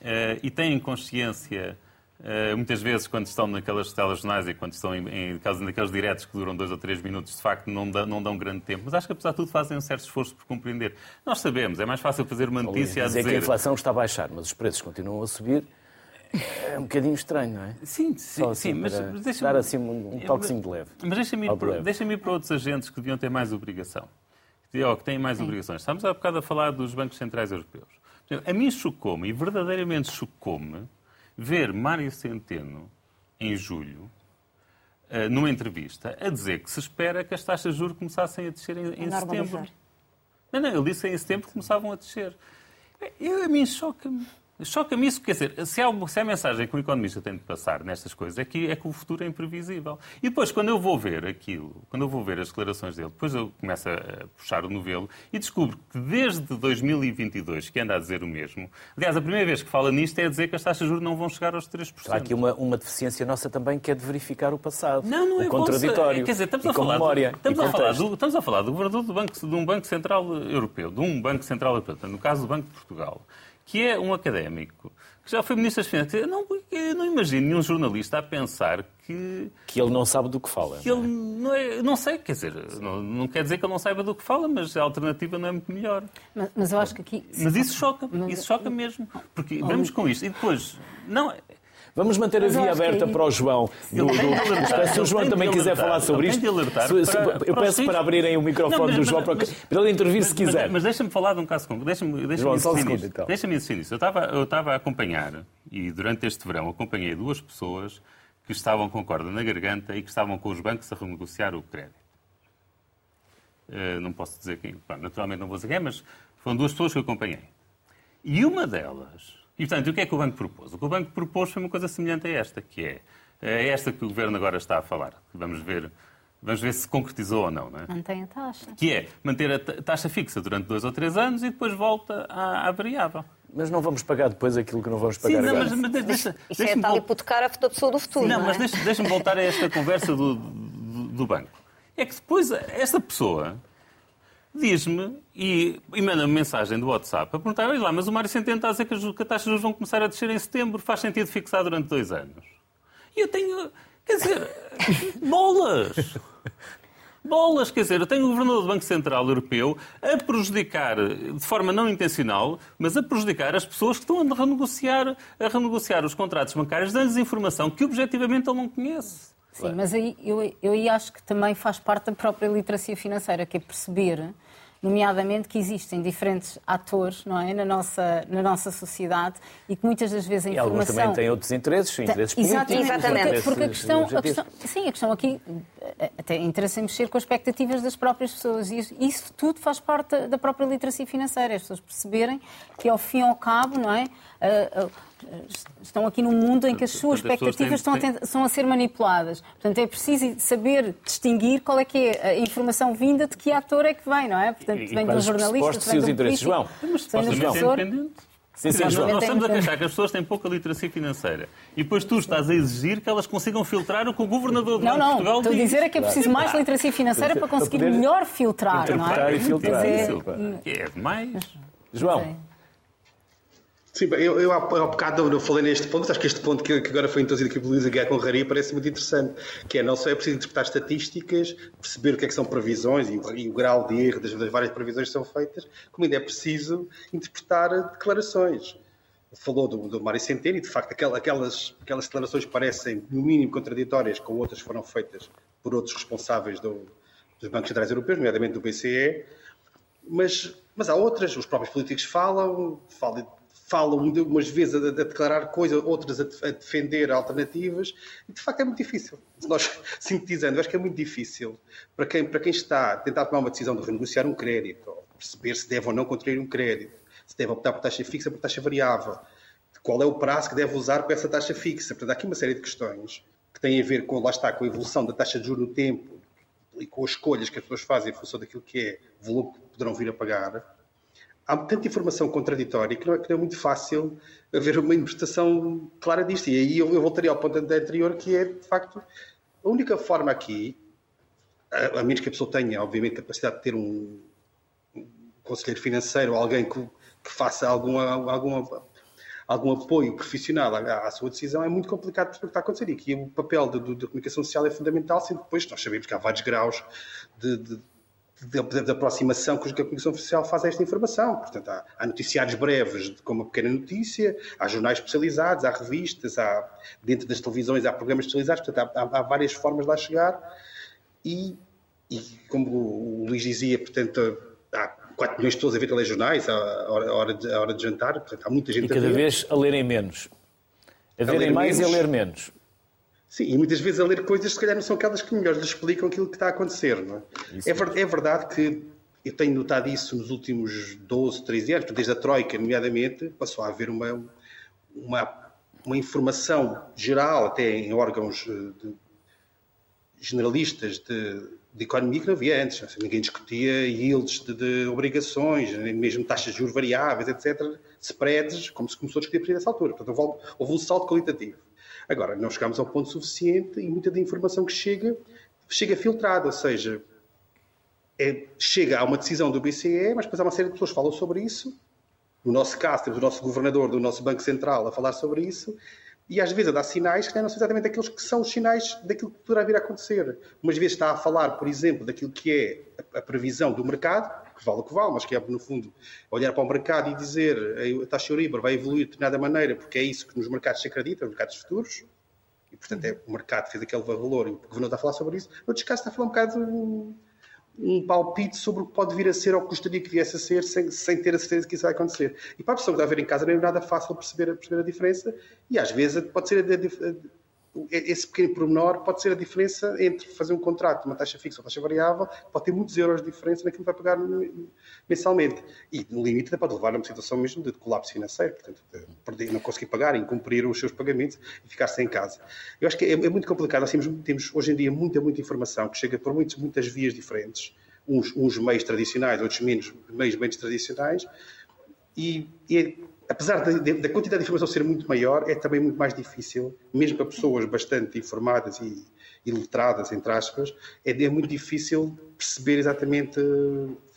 eh, e têm consciência, eh, muitas vezes quando estão naquelas telejornais e quando estão em, em, caso- naqueles diretos que duram dois ou três minutos, de facto não dão, não dão grande tempo, mas acho que apesar de tudo fazem um certo esforço por compreender. Nós sabemos, é mais fácil fazer uma notícia a dizer que a inflação está a baixar, mas os preços continuam a subir, é um bocadinho estranho, não é? Sim, sim, Só sim, assim mas, deixa-me- dar assim um, um toquezinho de leve. Mas deixa-me ir, para- deixa-me ir para outros agentes que deviam ter mais obrigação. Que, ó, que têm mais obrigações. Estamos há bocado a falar dos bancos centrais europeus. A mim chocou-me, e verdadeiramente chocou-me, ver Mário Centeno, em julho, eh, numa entrevista, a dizer que se espera que as taxas de juros começassem a descer em, em setembro. Não, não, ele disse que em setembro começavam a descer. Eu, a mim choca-me. Choca-me isso, quer dizer, se há, se há a mensagem que o economista tem de passar nestas coisas é que, é que o futuro é imprevisível. E depois, quando eu vou ver aquilo, quando eu vou ver as declarações dele, depois eu começo a puxar o novelo e descubro que desde 2022 que anda a dizer o mesmo, aliás, a primeira vez que fala nisto é a dizer que as taxas de juros não vão chegar aos 3%. Há aqui uma, uma deficiência nossa também que é de verificar o passado. Não, não o é contraditório. Quer dizer, estamos a falar, memória. estamos, e a falar do, estamos a falar do governador do banco, de um Banco Central Europeu, de um Banco Central Europeu, portanto, no caso do Banco de Portugal, que é um académico, que já foi Ministro das Finanças. Eu não, eu não imagino nenhum jornalista a pensar que, Que ele não sabe do que fala. que ele não é. Não sei, quer dizer, não, não quer dizer que ele não saiba do que fala, mas a alternativa não é muito melhor. Mas, mas eu acho que aqui. Mas isso choca, isso choca mesmo. Porque vamos com isto. E depois, não, Vamos manter a via aberta aí- para o João. Do, do- alertar, se o João também quiser falar sobre isto, tem de alertar se- se- para- eu peço para abrirem o microfone Não, mas- do João mas- para, ele intervir se quiser. Mas, mas deixa-me falar de um caso concreto. Deixa-me deixa João, só um insistir então. Deixa-me insistir nisso. Eu estava, eu estava a acompanhar, e durante este verão acompanhei duas pessoas que estavam com corda na garganta e que estavam com os bancos a renegociar o crédito. Eh, não posso dizer quem, bom, naturalmente não vou dizer quem, mas foram duas pessoas que eu acompanhei. E uma delas, e portanto, o que é que o banco propôs? O que o banco propôs foi uma coisa semelhante a esta, que é, é esta que o governo agora está a falar. Vamos ver, vamos ver se concretizou ou não, não é? Mantém a taxa. que é manter a ta- taxa fixa durante dois ou três anos e depois volta à, à variável. Mas não vamos pagar depois aquilo que não vamos Sim, pagar não, agora. mas, mas deixa, Isso é deixa-me tal hipotecar a pessoa do futuro. Não, Não, mas é? deixa- deixa-me voltar a esta conversa do, do, do banco. É que depois esta pessoa diz-me e, e manda-me mensagem do WhatsApp a perguntar: lá, mas o Mário Centeno está a dizer que as, taxas vão começar a descer em setembro, faz sentido fixar durante dois anos. E eu tenho. Quer dizer, *laughs* bolas! Bolas, quer dizer, eu tenho o Governador do Banco Central Europeu a prejudicar, de forma não intencional, mas a prejudicar as pessoas que estão a renegociar, a renegociar os contratos bancários, dando-lhes informação que objetivamente ele não conhece. Sim, mas aí eu, eu aí acho que também faz parte da própria literacia financeira, que é perceber nomeadamente que existem diferentes atores não é, na, nossa, na nossa sociedade e que muitas das vezes a informação... E alguns também têm outros interesses, interesses políticos. Exatamente. Porque, a questão, a questão, sim, a questão aqui eh, até interessa em mexer com as expectativas das próprias pessoas e isso, isso tudo faz parte da própria literacia financeira, as pessoas perceberem que ao fim e ao cabo, não é, uh, uh, estão aqui num mundo em que as suas expectativas estão a, estão a ser manipuladas. Portanto, é preciso saber distinguir qual é que é a informação vinda de que ator é que vem, não é? Portanto, e, vem de um jornalista, vem de um político, João. Mas é independente. Sim, sim, nós, João. nós estamos a queixar que as pessoas têm pouca literacia financeira. E depois tu estás a exigir que elas consigam filtrar o que o governador do não, não, de Portugal Estou diz. a dizer é que é preciso mais literacia financeira para conseguir melhor filtrar, não é? e filtrar. Dizer, É demais. João, Sim, eu, eu há, há bocado eu falei neste ponto, acho que este ponto que, que agora foi introduzido aqui pelo Luís Aguiar com Raria parece muito interessante, que é não só é preciso interpretar estatísticas, perceber o que é que são previsões e, e o grau de erro das, das, várias previsões que são feitas, como ainda é preciso interpretar declarações. Falou do, do Mário Centeno e, de facto, aquelas, aquelas declarações parecem, no mínimo, contraditórias com outras que foram feitas por outros responsáveis do, dos bancos centrais europeus, nomeadamente do BCE, mas, mas há outras, os próprios políticos falam, falam falam umas vezes a, a declarar coisas, outras a, a, defender alternativas, e de facto é muito difícil. Nós, *laughs* sintetizando, acho que é muito difícil para quem, para quem está a tentar tomar uma decisão de renegociar um crédito, ou perceber se deve ou não contrair um crédito, se deve optar por taxa fixa ou por taxa variável, qual é o prazo que deve usar para essa taxa fixa. Portanto, há aqui uma série de questões que têm a ver com, lá está, com a evolução da taxa de juros no tempo e com as escolhas que as pessoas fazem em função daquilo que é o volume que poderão vir a pagar há tanta informação contraditória que não é, que não é muito fácil haver uma interpretação clara disto. E aí eu, eu voltaria ao ponto anterior, que é, de facto, a única forma aqui, a, a menos que a pessoa tenha, obviamente, capacidade de ter um, um conselheiro financeiro ou alguém que, que faça alguma, alguma, algum apoio profissional à, à, sua decisão, é muito complicado perceber o que está a acontecer. E aqui o papel da comunicação social é fundamental, sendo depois nós sabemos que há vários graus de, de da, aproximação que a Comissão Oficial faz a esta informação. Portanto, há, há, noticiários breves com uma pequena notícia, há jornais especializados, há revistas, há, dentro das televisões há programas especializados, portanto, há, há, várias formas de lá chegar e, e, como o Luís dizia, portanto, há 4 milhões de pessoas a ver telejornais à hora, à hora, de, à hora de jantar, portanto, há muita gente e cada a ver. vez a lerem menos. A, a verem mais menos. e a ler menos. Sim, e muitas vezes a ler coisas se calhar não são aquelas que melhor lhes explicam aquilo que está a acontecer. Não é? É, ver, é, verdade que eu tenho notado isso nos últimos 12, 13 anos, desde a Troika, nomeadamente, passou a haver uma, uma, uma informação geral, até em órgãos de, generalistas de, de, economia que não havia antes. Ninguém discutia yields de, de, obrigações, mesmo taxas de juros variáveis, etc., spreads, como se começou a discutir a partir dessa altura. Portanto, houve, houve um salto qualitativo. Agora, não chegamos ao ponto suficiente e muita da informação que chega, chega filtrada, ou seja, é, chega a uma decisão do BCE, mas depois há uma série de pessoas que falam sobre isso. No nosso caso, temos o nosso governador do nosso Banco Central a falar sobre isso, e às vezes a dar sinais que não são exatamente aqueles que são os sinais daquilo que poderá vir a acontecer. Umas vezes está a falar, por exemplo, daquilo que é a previsão do mercado, que vale o que vale, mas que é, no fundo, olhar para o mercado e dizer a taxa Euribor vai evoluir de determinada maneira, porque é isso que nos mercados se acredita, nos mercados futuros, e portanto é, o mercado fez aquele valor e o governo está a falar sobre isso. Noutros casos está a falar um bocado um, palpite sobre o que pode vir a ser ou que gostaria que viesse a ser, sem, sem ter a certeza que isso vai acontecer. E para a pessoa que está a ver em casa não é nada fácil perceber, perceber a diferença, e às vezes pode ser esse pequeno pormenor pode ser a diferença entre fazer um contrato uma taxa fixa ou taxa variável, pode ter muitos euros de diferença naquilo que vai pagar mensalmente. E, no limite, pode levar a uma situação mesmo de colapso financeiro, portanto, perder, não conseguir pagar, incumprir os seus pagamentos e ficar sem casa. Eu acho que é, é muito complicado. Nós temos, temos, hoje em dia muita, muita informação que chega por muitas, muitas vias diferentes, uns, uns meios tradicionais, outros menos, meios menos tradicionais, e, e é apesar da, quantidade de informação ser muito maior, é também muito mais difícil, mesmo para pessoas bastante informadas e, e letradas, entre aspas, é, é, muito difícil perceber exatamente,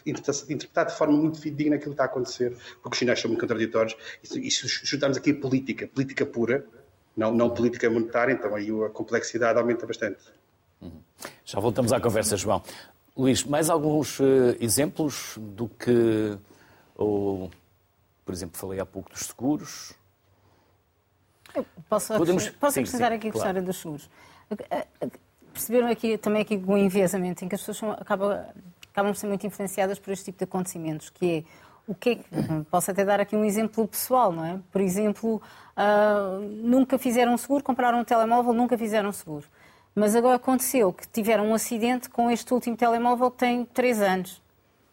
interpretar de forma muito fidedigna aquilo que está a acontecer, porque os sinais são muito contraditórios. E, se juntarmos aqui política, política pura, não, não política monetária, então aí a complexidade aumenta bastante. Já voltamos à conversa, João. Luís, mais alguns uh, exemplos do que, ou, por exemplo, falei há pouco dos seguros. Eu posso, Podemos... posso sim, acrescentar sim, aqui a claro. história dos seguros. Perceberam aqui também aqui o enviesamento, em que as pessoas são, acabam, acabam por ser muito influenciadas por este tipo de acontecimentos, que é o que é que, posso até dar aqui um exemplo pessoal, não é? Por exemplo, uh, nunca fizeram seguro, compraram um telemóvel, nunca fizeram seguro. Mas agora aconteceu que tiveram um acidente com este último telemóvel que tem 3 anos,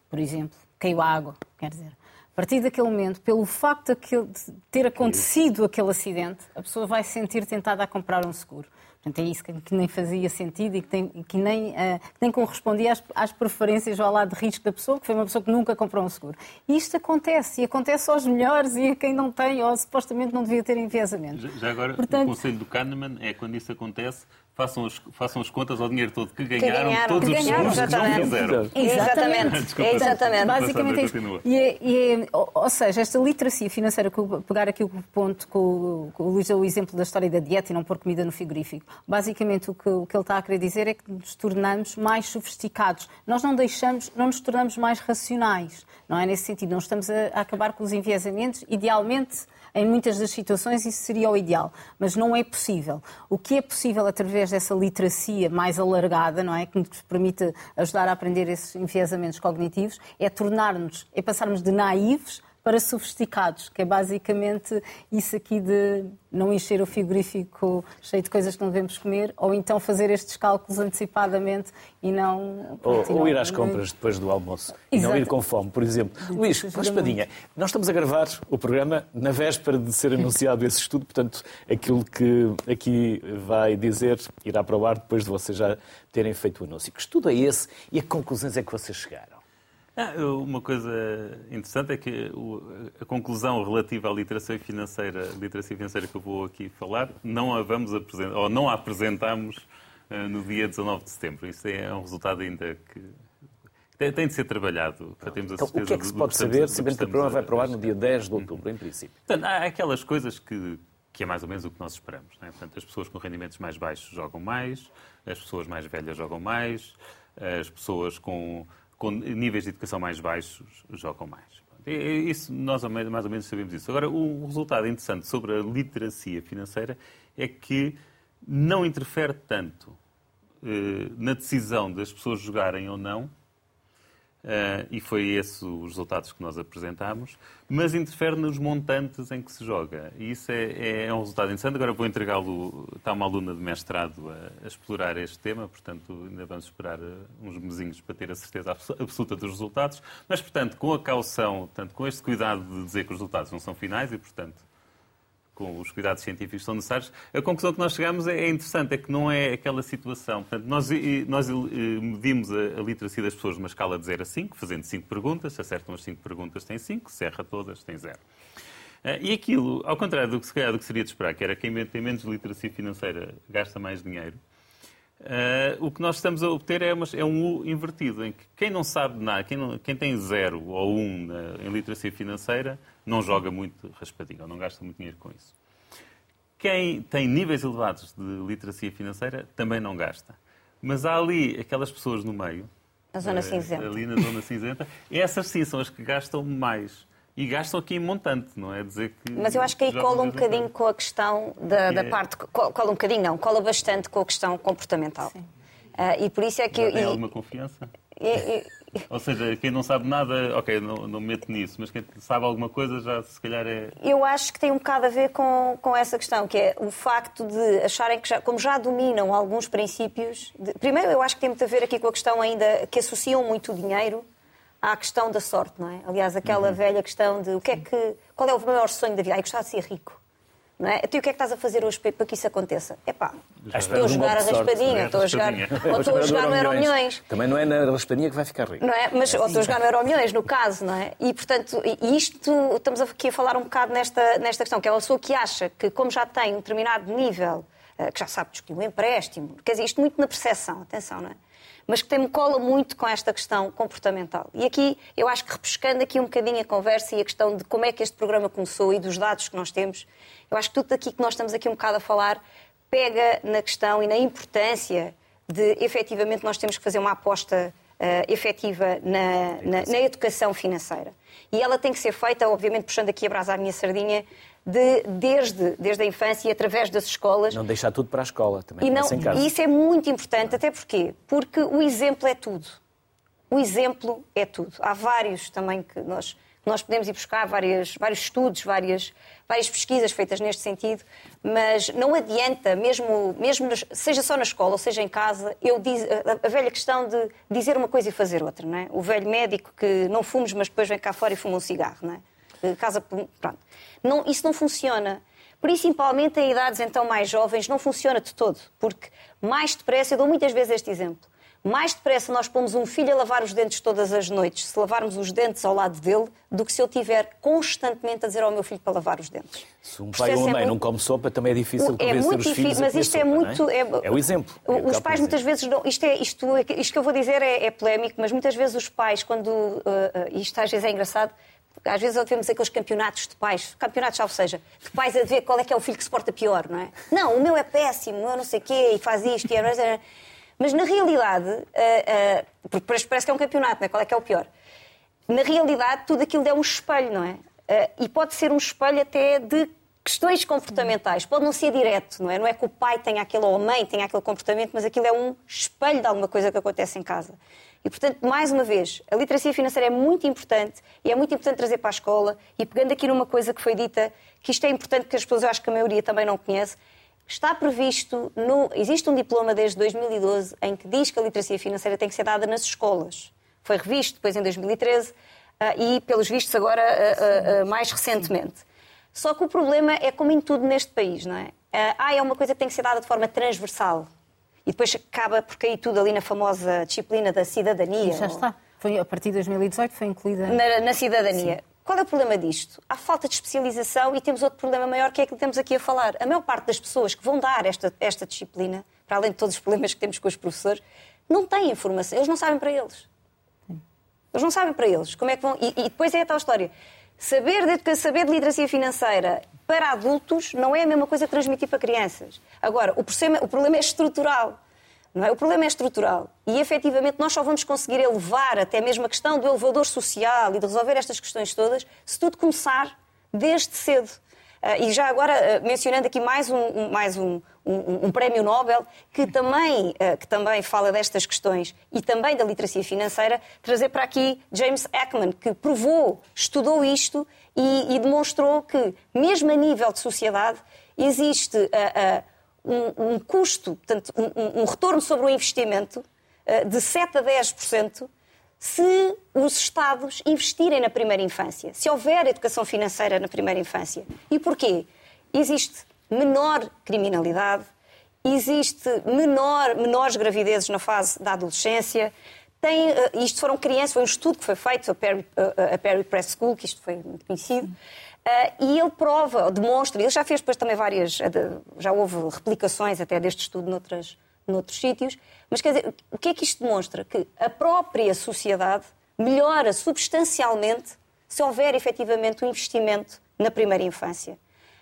por exemplo. Caiu água, quer dizer. A partir daquele momento, pelo facto de ter acontecido aquele acidente, a pessoa vai se sentir tentada a comprar um seguro. Portanto, é isso que, nem fazia sentido e que, tem, que, nem, uh, que nem correspondia às, às, preferências ou ao lado de risco da pessoa, que foi uma pessoa que nunca comprou um seguro. E isto acontece, e acontece aos melhores e a quem não tem, ou supostamente não devia ter enviesamento. Já, já agora, Portanto... o conselho do Kahneman é quando isso acontece, façam as, façam as contas ao dinheiro todo que ganharam, que ganharam todos que os ganharam, que não fizeram. Exatamente. *laughs* Desculpa, exatamente. Basicamente isso. E, é, e é, ou seja, esta literacia financeira, pegar aqui o ponto com, com o Luís o exemplo da história da dieta e não pôr comida no frigorífico, basicamente o que, o que ele está a querer dizer é que nos tornamos mais sofisticados. Nós não deixamos, não nos tornamos mais racionais. Não é nesse sentido. Não estamos a, a acabar com os enviesamentos. Idealmente, em muitas das situações isso seria o ideal, mas não é possível. O que é possível através dessa literacia mais alargada, não é, que nos permite ajudar a aprender esses enviesamentos cognitivos, é tornar-nos, é passarmos de naivos para sofisticados, que é basicamente isso aqui de não encher o frigorífico cheio de coisas que não devemos comer, ou então fazer estes cálculos antecipadamente e não. Ou, ou ir às compras depois do almoço Exato. e não ir com fome, por exemplo. Luís, Raspadinha, nós estamos a gravar o programa na véspera de ser anunciado esse estudo, portanto, aquilo que aqui vai dizer irá para o ar depois de vocês já terem feito o anúncio. Que estudo é esse e a que conclusões é que vocês chegaram? Ah, uma coisa interessante é que a conclusão relativa à literacia financeira, literacia financeira que eu vou aqui falar, não a vamos apresentar, ou não a apresentamos ah, no dia 19 de setembro. Isso é um resultado ainda que tem de ser trabalhado para termos a então, certeza o que é que se pode saber, sabendo que o programa vai para o ar no dia 10 de outubro, em princípio? Portanto, há aquelas coisas que, que é mais ou menos o que nós esperamos. Não é? Portanto, as pessoas com rendimentos mais baixos jogam mais, as pessoas mais velhas jogam mais, as pessoas com com níveis de educação mais baixos jogam mais. Isso, nós mais ou menos sabemos isso. Agora, o resultado interessante sobre a literacia financeira é que não interfere tanto eh, na decisão das pessoas jogarem ou não Uh, e foi esse os resultados que nós apresentámos, mas interfere nos montantes em que se joga. E isso é, é, é um resultado interessante. Agora vou entregá-lo, está uma aluna de mestrado a, a, explorar este tema, portanto ainda vamos esperar uh, uns mesinhos para ter a certeza absoluta dos resultados, mas portanto com a caução, portanto, com este cuidado de dizer que os resultados não são finais e portanto com os cuidados científicos são necessários, a conclusão que nós chegamos é, é interessante, é que não é aquela situação. Portanto, nós, nós medimos a, a literacia das pessoas numa escala de 0 a 5, fazendo 5 perguntas, se acertam as 5 perguntas tem 5, se erra todas tem 0. Eh, e aquilo, ao contrário do que, se calhar, do que seria de esperar, que era quem tem menos literacia financeira gasta mais dinheiro, Uh, o que nós estamos a obter é, uma, é, um U invertido, em que quem não sabe nada, quem, não, quem tem zero ou um na, em literacia financeira, não joga muito raspadinho, ou não gasta muito dinheiro com isso. Quem tem níveis elevados de literacia financeira também não gasta. Mas há ali aquelas pessoas no meio. A zona uh, cinzenta. Ali na zona cinzenta. essas sim são as que gastam mais. E gastam aqui em montante, não é dizer que. Mas eu acho que aí cola um bocadinho com a questão da, da é... parte. Cola um bocadinho, não, cola bastante com a questão comportamental. Sim. Uh, e por isso é que. Já tem e... alguma confiança? E, e... Ou seja, quem não sabe nada, ok, não, não mete nisso, mas quem sabe alguma coisa já se calhar é. Eu acho que tem um bocado a ver com, com essa questão, que é o facto de acharem que, já, como já dominam alguns princípios. De... Primeiro, eu acho que tem muito a ver aqui com a questão ainda que associam muito o dinheiro à questão da sorte, não é? Aliás, aquela uhum. velha questão de o que é que, qual é o maior sonho da vida? Ai, gostar de ser rico. Não é? Então, o que é que estás a fazer hoje para que isso aconteça? É pá, estou a jogar a raspadinha, estou a jogar, *laughs* ou estou a jogar no Euro Milhões. Também não é na raspadinha que vai ficar rico. Não é? Mas, ou estou a jogar no Euro Milhões, no caso, não é? E, portanto, isto, estamos aqui a falar um bocado nesta, nesta questão, que é uma pessoa que acha que, como já tem um determinado nível, eh, que já sabe discutir um empréstimo, quer dizer, isto muito na percepção, atenção, não é? Mas que tem cola muito com esta questão comportamental. E aqui, eu acho que repescando aqui um bocadinho a conversa e a questão de como é que este programa começou e dos dados que nós temos, eu acho que tudo aqui que nós estamos aqui um bocado a falar pega na questão e na importância de, efetivamente, nós temos que fazer uma aposta uh, efetiva na, na, na, educação financeira. E ela tem que ser feita, obviamente, puxando aqui a brasa à minha sardinha, de, desde, desde a infância e através das escolas. Não deixar tudo para a escola também. E, não, e isso é muito importante, até porque Porque o exemplo é tudo. O exemplo é tudo. Há vários também que nós, nós podemos ir buscar, várias, vários estudos, várias, várias pesquisas feitas neste sentido, mas não adianta, mesmo, mesmo seja só na escola ou seja em casa, eu diz, a, a, velha questão de dizer uma coisa e fazer outra. Não é? O velho médico que não fumes, mas depois vem cá fora e fuma um cigarro. Não é? Casa, pronto. Não, isso não funciona. Principalmente em idades então mais jovens, não funciona de todo, porque mais depressa, eu dou muitas vezes este exemplo, mais depressa nós pomos um filho a lavar os dentes todas as noites, se lavarmos os dentes ao lado dele, do que se eu tiver constantemente a dizer ao meu filho para lavar os dentes. Se um pai ou uma mãe é não come sopa, também é difícil é muito os difícil, filhos mas isto é muito... É, é, o exemplo. É os pais muitas vezes... Não, isto, é, isto, isto que eu vou dizer é, é polémico, mas muitas vezes os pais, quando... Uh, uh, isto às vezes é engraçado, às vezes vemos aqueles campeonatos de pais, campeonatos, ou seja, de pais a ver qual é que é o filho que se porta pior, não é? Não, o meu é péssimo, eu não sei o quê, e faz isto, e é... Mas na realidade, uh, uh, porque parece que é um campeonato, não é? Qual é que é o pior? Na realidade, tudo aquilo é um espelho, não é? Uh, e pode ser um espelho até de questões comportamentais. Pode não ser direto, não é? Não é que o pai tenha aquele ou a mãe tenha aquele comportamento, mas aquilo é um espelho de alguma coisa que acontece em casa. E, portanto, mais uma vez, a literacia financeira é muito importante e é muito importante trazer para a escola. E pegando aqui numa coisa que foi dita, que isto é importante, que as pessoas, eu acho que a maioria também não conhece, Está previsto, no, existe um diploma desde 2012 em que diz que a literacia financeira tem que ser dada nas escolas. Foi revisto depois em 2013 uh, ah, e, pelos vistos, agora uh, uh, mais recentemente. Só que o problema é como em tudo neste país, não é? ah, é uma coisa que tem que ser dada de forma transversal. E depois acaba por cair tudo ali na famosa disciplina da cidadania. já está. Foi, a partir de 2018 foi incluída. Na, na cidadania. Sim. Qual é o problema disto? Há falta de especialização e temos outro problema maior que é que temos aqui a falar. A maior parte das pessoas que vão dar esta, esta disciplina, para além de todos os problemas que temos com os professores, não têm informação. Eles não sabem para eles. Eles não sabem para eles. Como é que vão... E, e depois é a tal história. Saber de, saber de literacia financeira para adultos não é a mesma coisa que transmitir para crianças. Agora, o problema, o problema é estrutural. Não é? O problema é estrutural. E, efetivamente, nós só vamos conseguir elevar até mesmo a questão do elevador social e de resolver estas questões todas se tudo começar desde cedo. Uh, e já agora, uh, mencionando aqui mais um, um mais um, um, um, prémio Nobel, que também, uh, que também fala destas questões e também da literacia financeira, trazer para aqui James Ekman, que provou, estudou isto e, e demonstrou que, mesmo a nível de sociedade, existe um, um custo, portanto, um, um, retorno sobre o investimento uh, de 7 a 10% se os Estados investirem na primeira infância, se houver educação financeira na primeira infância. E porquê? Existe menor criminalidade, existe menor, menores gravidezes na fase da adolescência. Tem, uh, isto foram crianças, foi um estudo que foi feito, a Perry, uh, a Perry Press School, que isto foi muito conhecido. Uh, e ele prova, demonstra, ele já fez depois também várias, eh, já houve replicações até deste estudo noutras, noutros sítios, mas quer dizer, o que é que isto demonstra? Que a própria sociedade melhora substancialmente se houver efetivamente um investimento na primeira infância.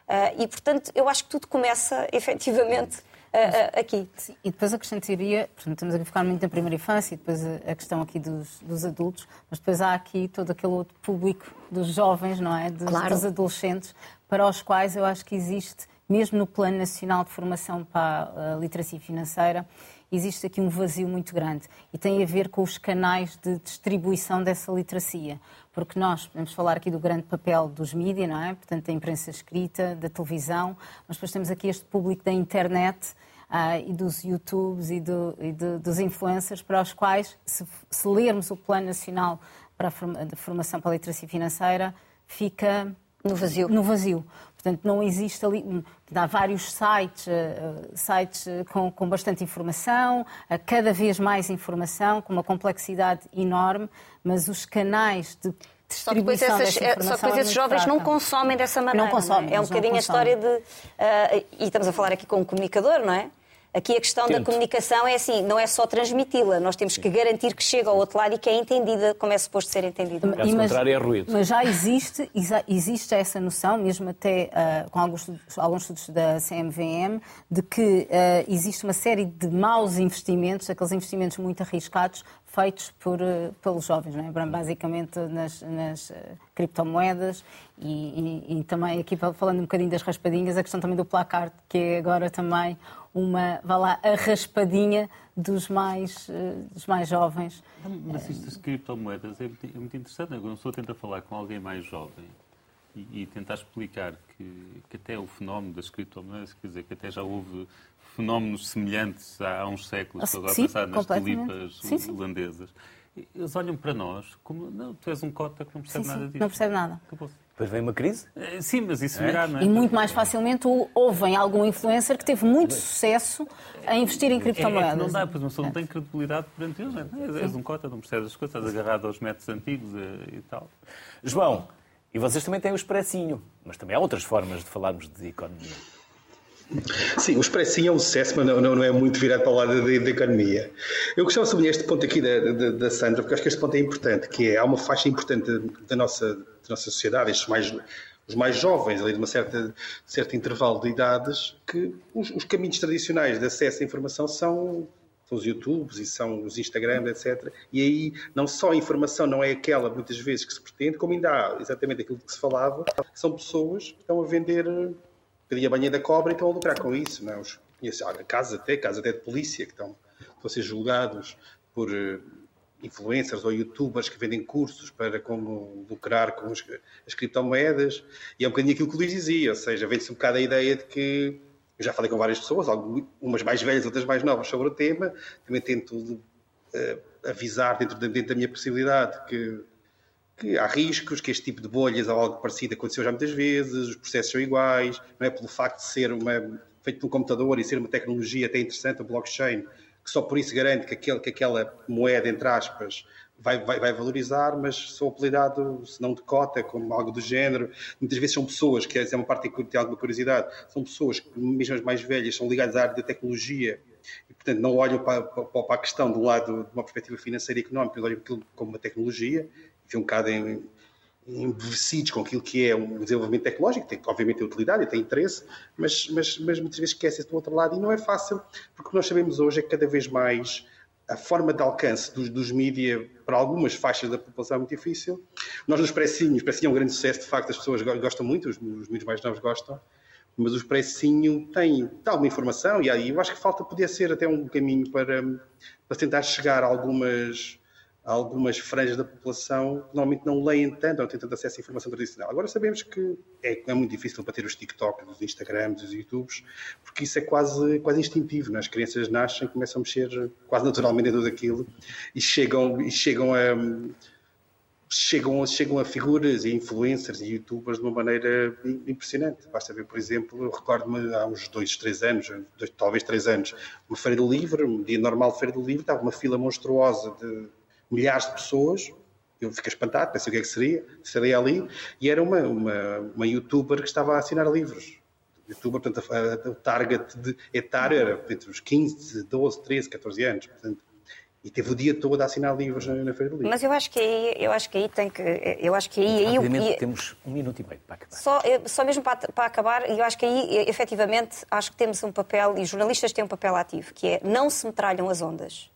Uh, e, portanto, eu acho que tudo começa *laughs* efetivamente uh, aqui. Sim, e depois acrescentaria, portanto, estamos a ficar muito na primeira infância e depois a, a questão aqui dos, dos, adultos, mas depois há aqui todo aquele outro público dos jovens, não é? Dos, claro. dos adolescentes, para os quais eu acho que existe, mesmo no Plano Nacional de Formação para a Literacia Financeira, existe aqui um vazio muito grande e tem a ver com os canais de distribuição dessa literacia. Porque nós podemos falar aqui do grande papel dos mídias, não é? Portanto, da imprensa escrita, da televisão, mas depois temos aqui este público da internet uh, e dos YouTubes e, do, e do, dos influencers, para os quais, se, se lermos o Plano Nacional para a de Formação para a Literacia Financeira, fica no vazio. No vazio. Portanto, não existe ali. Há vários sites, uh, sites com, com bastante informação, cada vez mais informação, com uma complexidade enorme, mas os canais de só depois, essas, só depois esses jovens não consomem dessa maneira. Não consomem. É? é um bocadinho a história de. Uh, e estamos a falar aqui com um comunicador, não é? Aqui a questão da Tento. comunicação é assim, não é só transmiti-la, nós temos que garantir que chega ao outro lado e que é entendida como é suposto ser entendida. Caso mas- contrário, é ruído. Mas já existe, existe essa noção, mesmo até ah, com alguns estudos, alguns estudos da CMVM, de que ah, existe uma série de maus investimentos, aqueles investimentos muito arriscados, feitos por, ah, pelos jovens, não é? basicamente nas, nas, criptomoedas e, e- e também aqui falando um bocadinho das raspadinhas, a questão também do placar, que é agora também uma, vá lá, a raspadinha dos mais, ah, dos mais jovens. Mas isto das criptomoedas é muito, é muito interessante. Quando uma pessoa tenta falar com alguém mais jovem e, e tentar explicar que, que até o fenómeno das criptomoedas, quer dizer, que até já houve fenómenos semelhantes há, uns séculos, Ah, estou agora a pensar nas tulipas Sim, sim. Eles olham para nós como, não, tu és um cota que não percebe Sim, nada sim, disso. não percebe nada. Acabou-se. Depois vem uma crise. Eh, Sim, mas isso virá, não é? E muito mais facilmente o- ouvem algum influencer que teve muito sucesso a investir em É, é criptomoedas. não dá, pois uma pessoa não tem credibilidade perante eles. não é? És, és um cota, não percebes as coisas, estás agarrado aos métodos antigos eh, e tal. João, e vocês também têm o expressinho, mas também há outras formas de falarmos de economia. Sim, o expressinho é um sucesso, mas não, não- não é muito virado para o lado da, economia. Eu gostava de sublinhar este ponto aqui da, da- da Sandra, porque acho que este ponto é importante, que é, há uma faixa importante da nossa, da nossa sociedade, estes mais, os mais jovens, ali de uma certa, certo intervalo de idades, que os, os caminhos tradicionais de acesso à informação são, são os YouTubes e são os Instagrams, etc. E aí não só a informação não é aquela, muitas vezes, que se pretende, como ainda há exatamente aquilo que se falava, que são pessoas que estão a vender pedia a banha da cobra e estão a lucrar com isso. Não é? Os, olha, casos até, casos até de polícia que estão, a ser julgados por eh, influencers ou youtubers que vendem cursos para como lucrar com as, as criptomoedas. E é um bocadinho aquilo que o Luís dizia, ou seja, vende-se um bocado a ideia de que. Eu já falei com várias pessoas, umas mais velhas, outras mais novas, sobre o tema. Também tento eh, avisar dentro dentro da minha possibilidade que que há riscos, que este tipo de bolhas ou algo parecido aconteceu já muitas vezes, os processos são iguais, não é pelo facto de ser uma, feito um computador e ser uma tecnologia até interessante, a blockchain, que só por isso garante que, aquele, que aquela moeda, entre aspas, vai, vai, vai valorizar, mas sou apelidado, se não de cota, como algo do género. Muitas vezes são pessoas, que é uma parte que tem alguma curiosidade, são pessoas que, mesmo as mais velhas, são ligadas à área da tecnologia e, portanto, não olham para, para, para a questão um lado de uma perspectiva financeira e económica, olham aquilo como uma tecnologia e ficam um bocado em, embevecidos com aquilo que é um desenvolvimento tecnológico, tem obviamente utilidade e tem interesse, mas, mas, mas muitas vezes esquece-se do outro lado e não é fácil, porque o que nós sabemos hoje é que cada vez mais a forma de alcance dos, dos mídia para algumas faixas da população é muito difícil. Nós nos precinhos, o precinho é um grande sucesso, de facto, as pessoas go- gostam muito, os, os miúdos mais novos gostam, mas o Expressinho tem, tem alguma informação e aí eu acho que falta poder ser até um caminho para, para tentar chegar a algumas, algumas franjas da população normalmente não leem tanto, não têm tanto acesso à informação tradicional. Agora sabemos que é, é muito difícil bater os TikToks, os Instagrams, os YouTubes, porque isso é quase, quase instintivo. Né? As crianças nascem, começam a mexer quase naturalmente em tudo aquilo e chegam, e chegam a chegam, chegam a figuras e influencers e youtubers de uma maneira im- impressionante. Basta ver, por exemplo, eu recordo-me há uns dois, três anos, dois, talvez três anos, uma feira do livro, um dia normal de feira do livro, estava uma fila monstruosa de milhares de pessoas. Eu fiquei espantado, pensei o que é que seria, seria ali, e era uma, uma, uma youtuber que estava a assinar livros. Youtuber, portanto, a- a- o target de etário era entre os 15, 12, 13, 14 anos. Portanto, e teve o dia todo a assinar livros na, na Feira do Livro. Mas eu acho que aí, eu acho que aí tem que, eu acho que aí, aí o- Rapidamente, e- temos um minuto e meio para acabar. Só, só mesmo para, para acabar, e eu acho que aí, efetivamente, acho que temos um papel, e os jornalistas têm um papel ativo, que é não se metralham as ondas.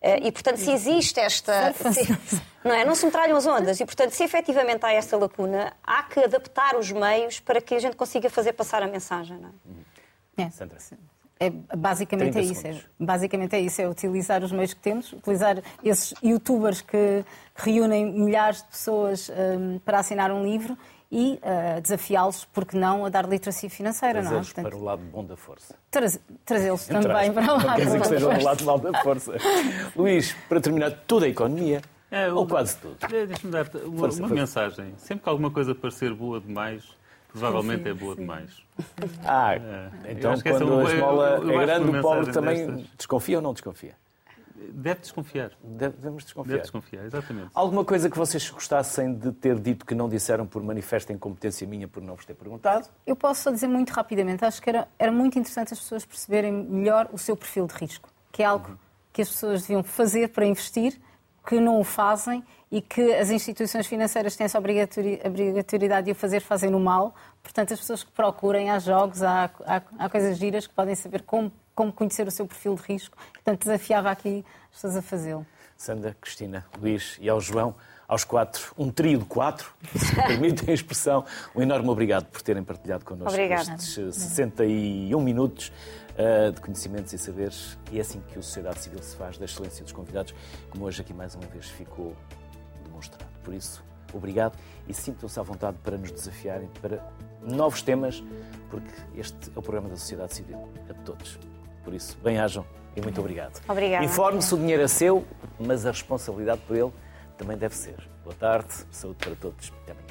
Eh, E, portanto, se existe esta... Se, não é? Não se metralham as ondas. E, portanto, se efetivamente há esta lacuna, há que adaptar os meios para que a gente consiga fazer passar a mensagem. Não é? É. Sandra. É, basicamente 30 é isso. É, basicamente é isso, é utilizar os meios que temos, utilizar esses youtubers que reúnem milhares de pessoas hum, para assinar um livro e ah, desafiá-los, porque não, a dar literacia financeira, não é? Trazê-los para o lado bom da força. traz- trazê-los também para o lado quer dizer que da estejam do força. lado mau da força. *laughs* Luís, para terminar, toda a economia, É, ou o- quase tudo. É, Deixa-me dar uma, Força, uma força. mensagem. Sempre que alguma coisa parecer boa demais, provavelmente é boa demais. Ah, eu então que é quando uma- a esmola é grande, o pobre também destas. desconfia ou não desconfia? Deve desconfiar. Devemos desconfiar. Deve desconfiar, exatamente. Alguma coisa que vocês gostassem de ter dito que não disseram por manifesta incompetência minha por não vos ter perguntado? Eu posso só dizer muito rapidamente. Acho que era, era muito interessante as pessoas perceberem melhor o seu perfil de risco, que é algo que as pessoas deviam fazer para investir, que não o fazem e que as instituições financeiras têm essa obrigatoriedade de o fazer, fazem no mal. Portanto, as pessoas que procurem, há jogos, há, há, há coisas giras que podem saber como, como conhecer o seu perfil de risco. Portanto, desafiava aqui as pessoas a fazê-lo. Sandra, Cristina, Luís e ao João, aos quatro, um trio de quatro, se me permitem a expressão, um enorme obrigado por terem partilhado connosco Obrigada. estes 61 minutos uh, de conhecimentos e saberes. E é assim que a sociedade civil se faz, da excelência dos convidados, como hoje aqui mais uma vez ficou demonstrado. Por isso, obrigado e sintam-se à vontade para nos desafiarem para novos temas, porque este é o programa da sociedade civil, a todos. Por isso, bem-ajam e muito obrigado. Obrigada. Informe-se, o dinheiro é seu, mas a responsabilidade por ele também deve ser. Boa tarde, saúde para todos. Até amanhã.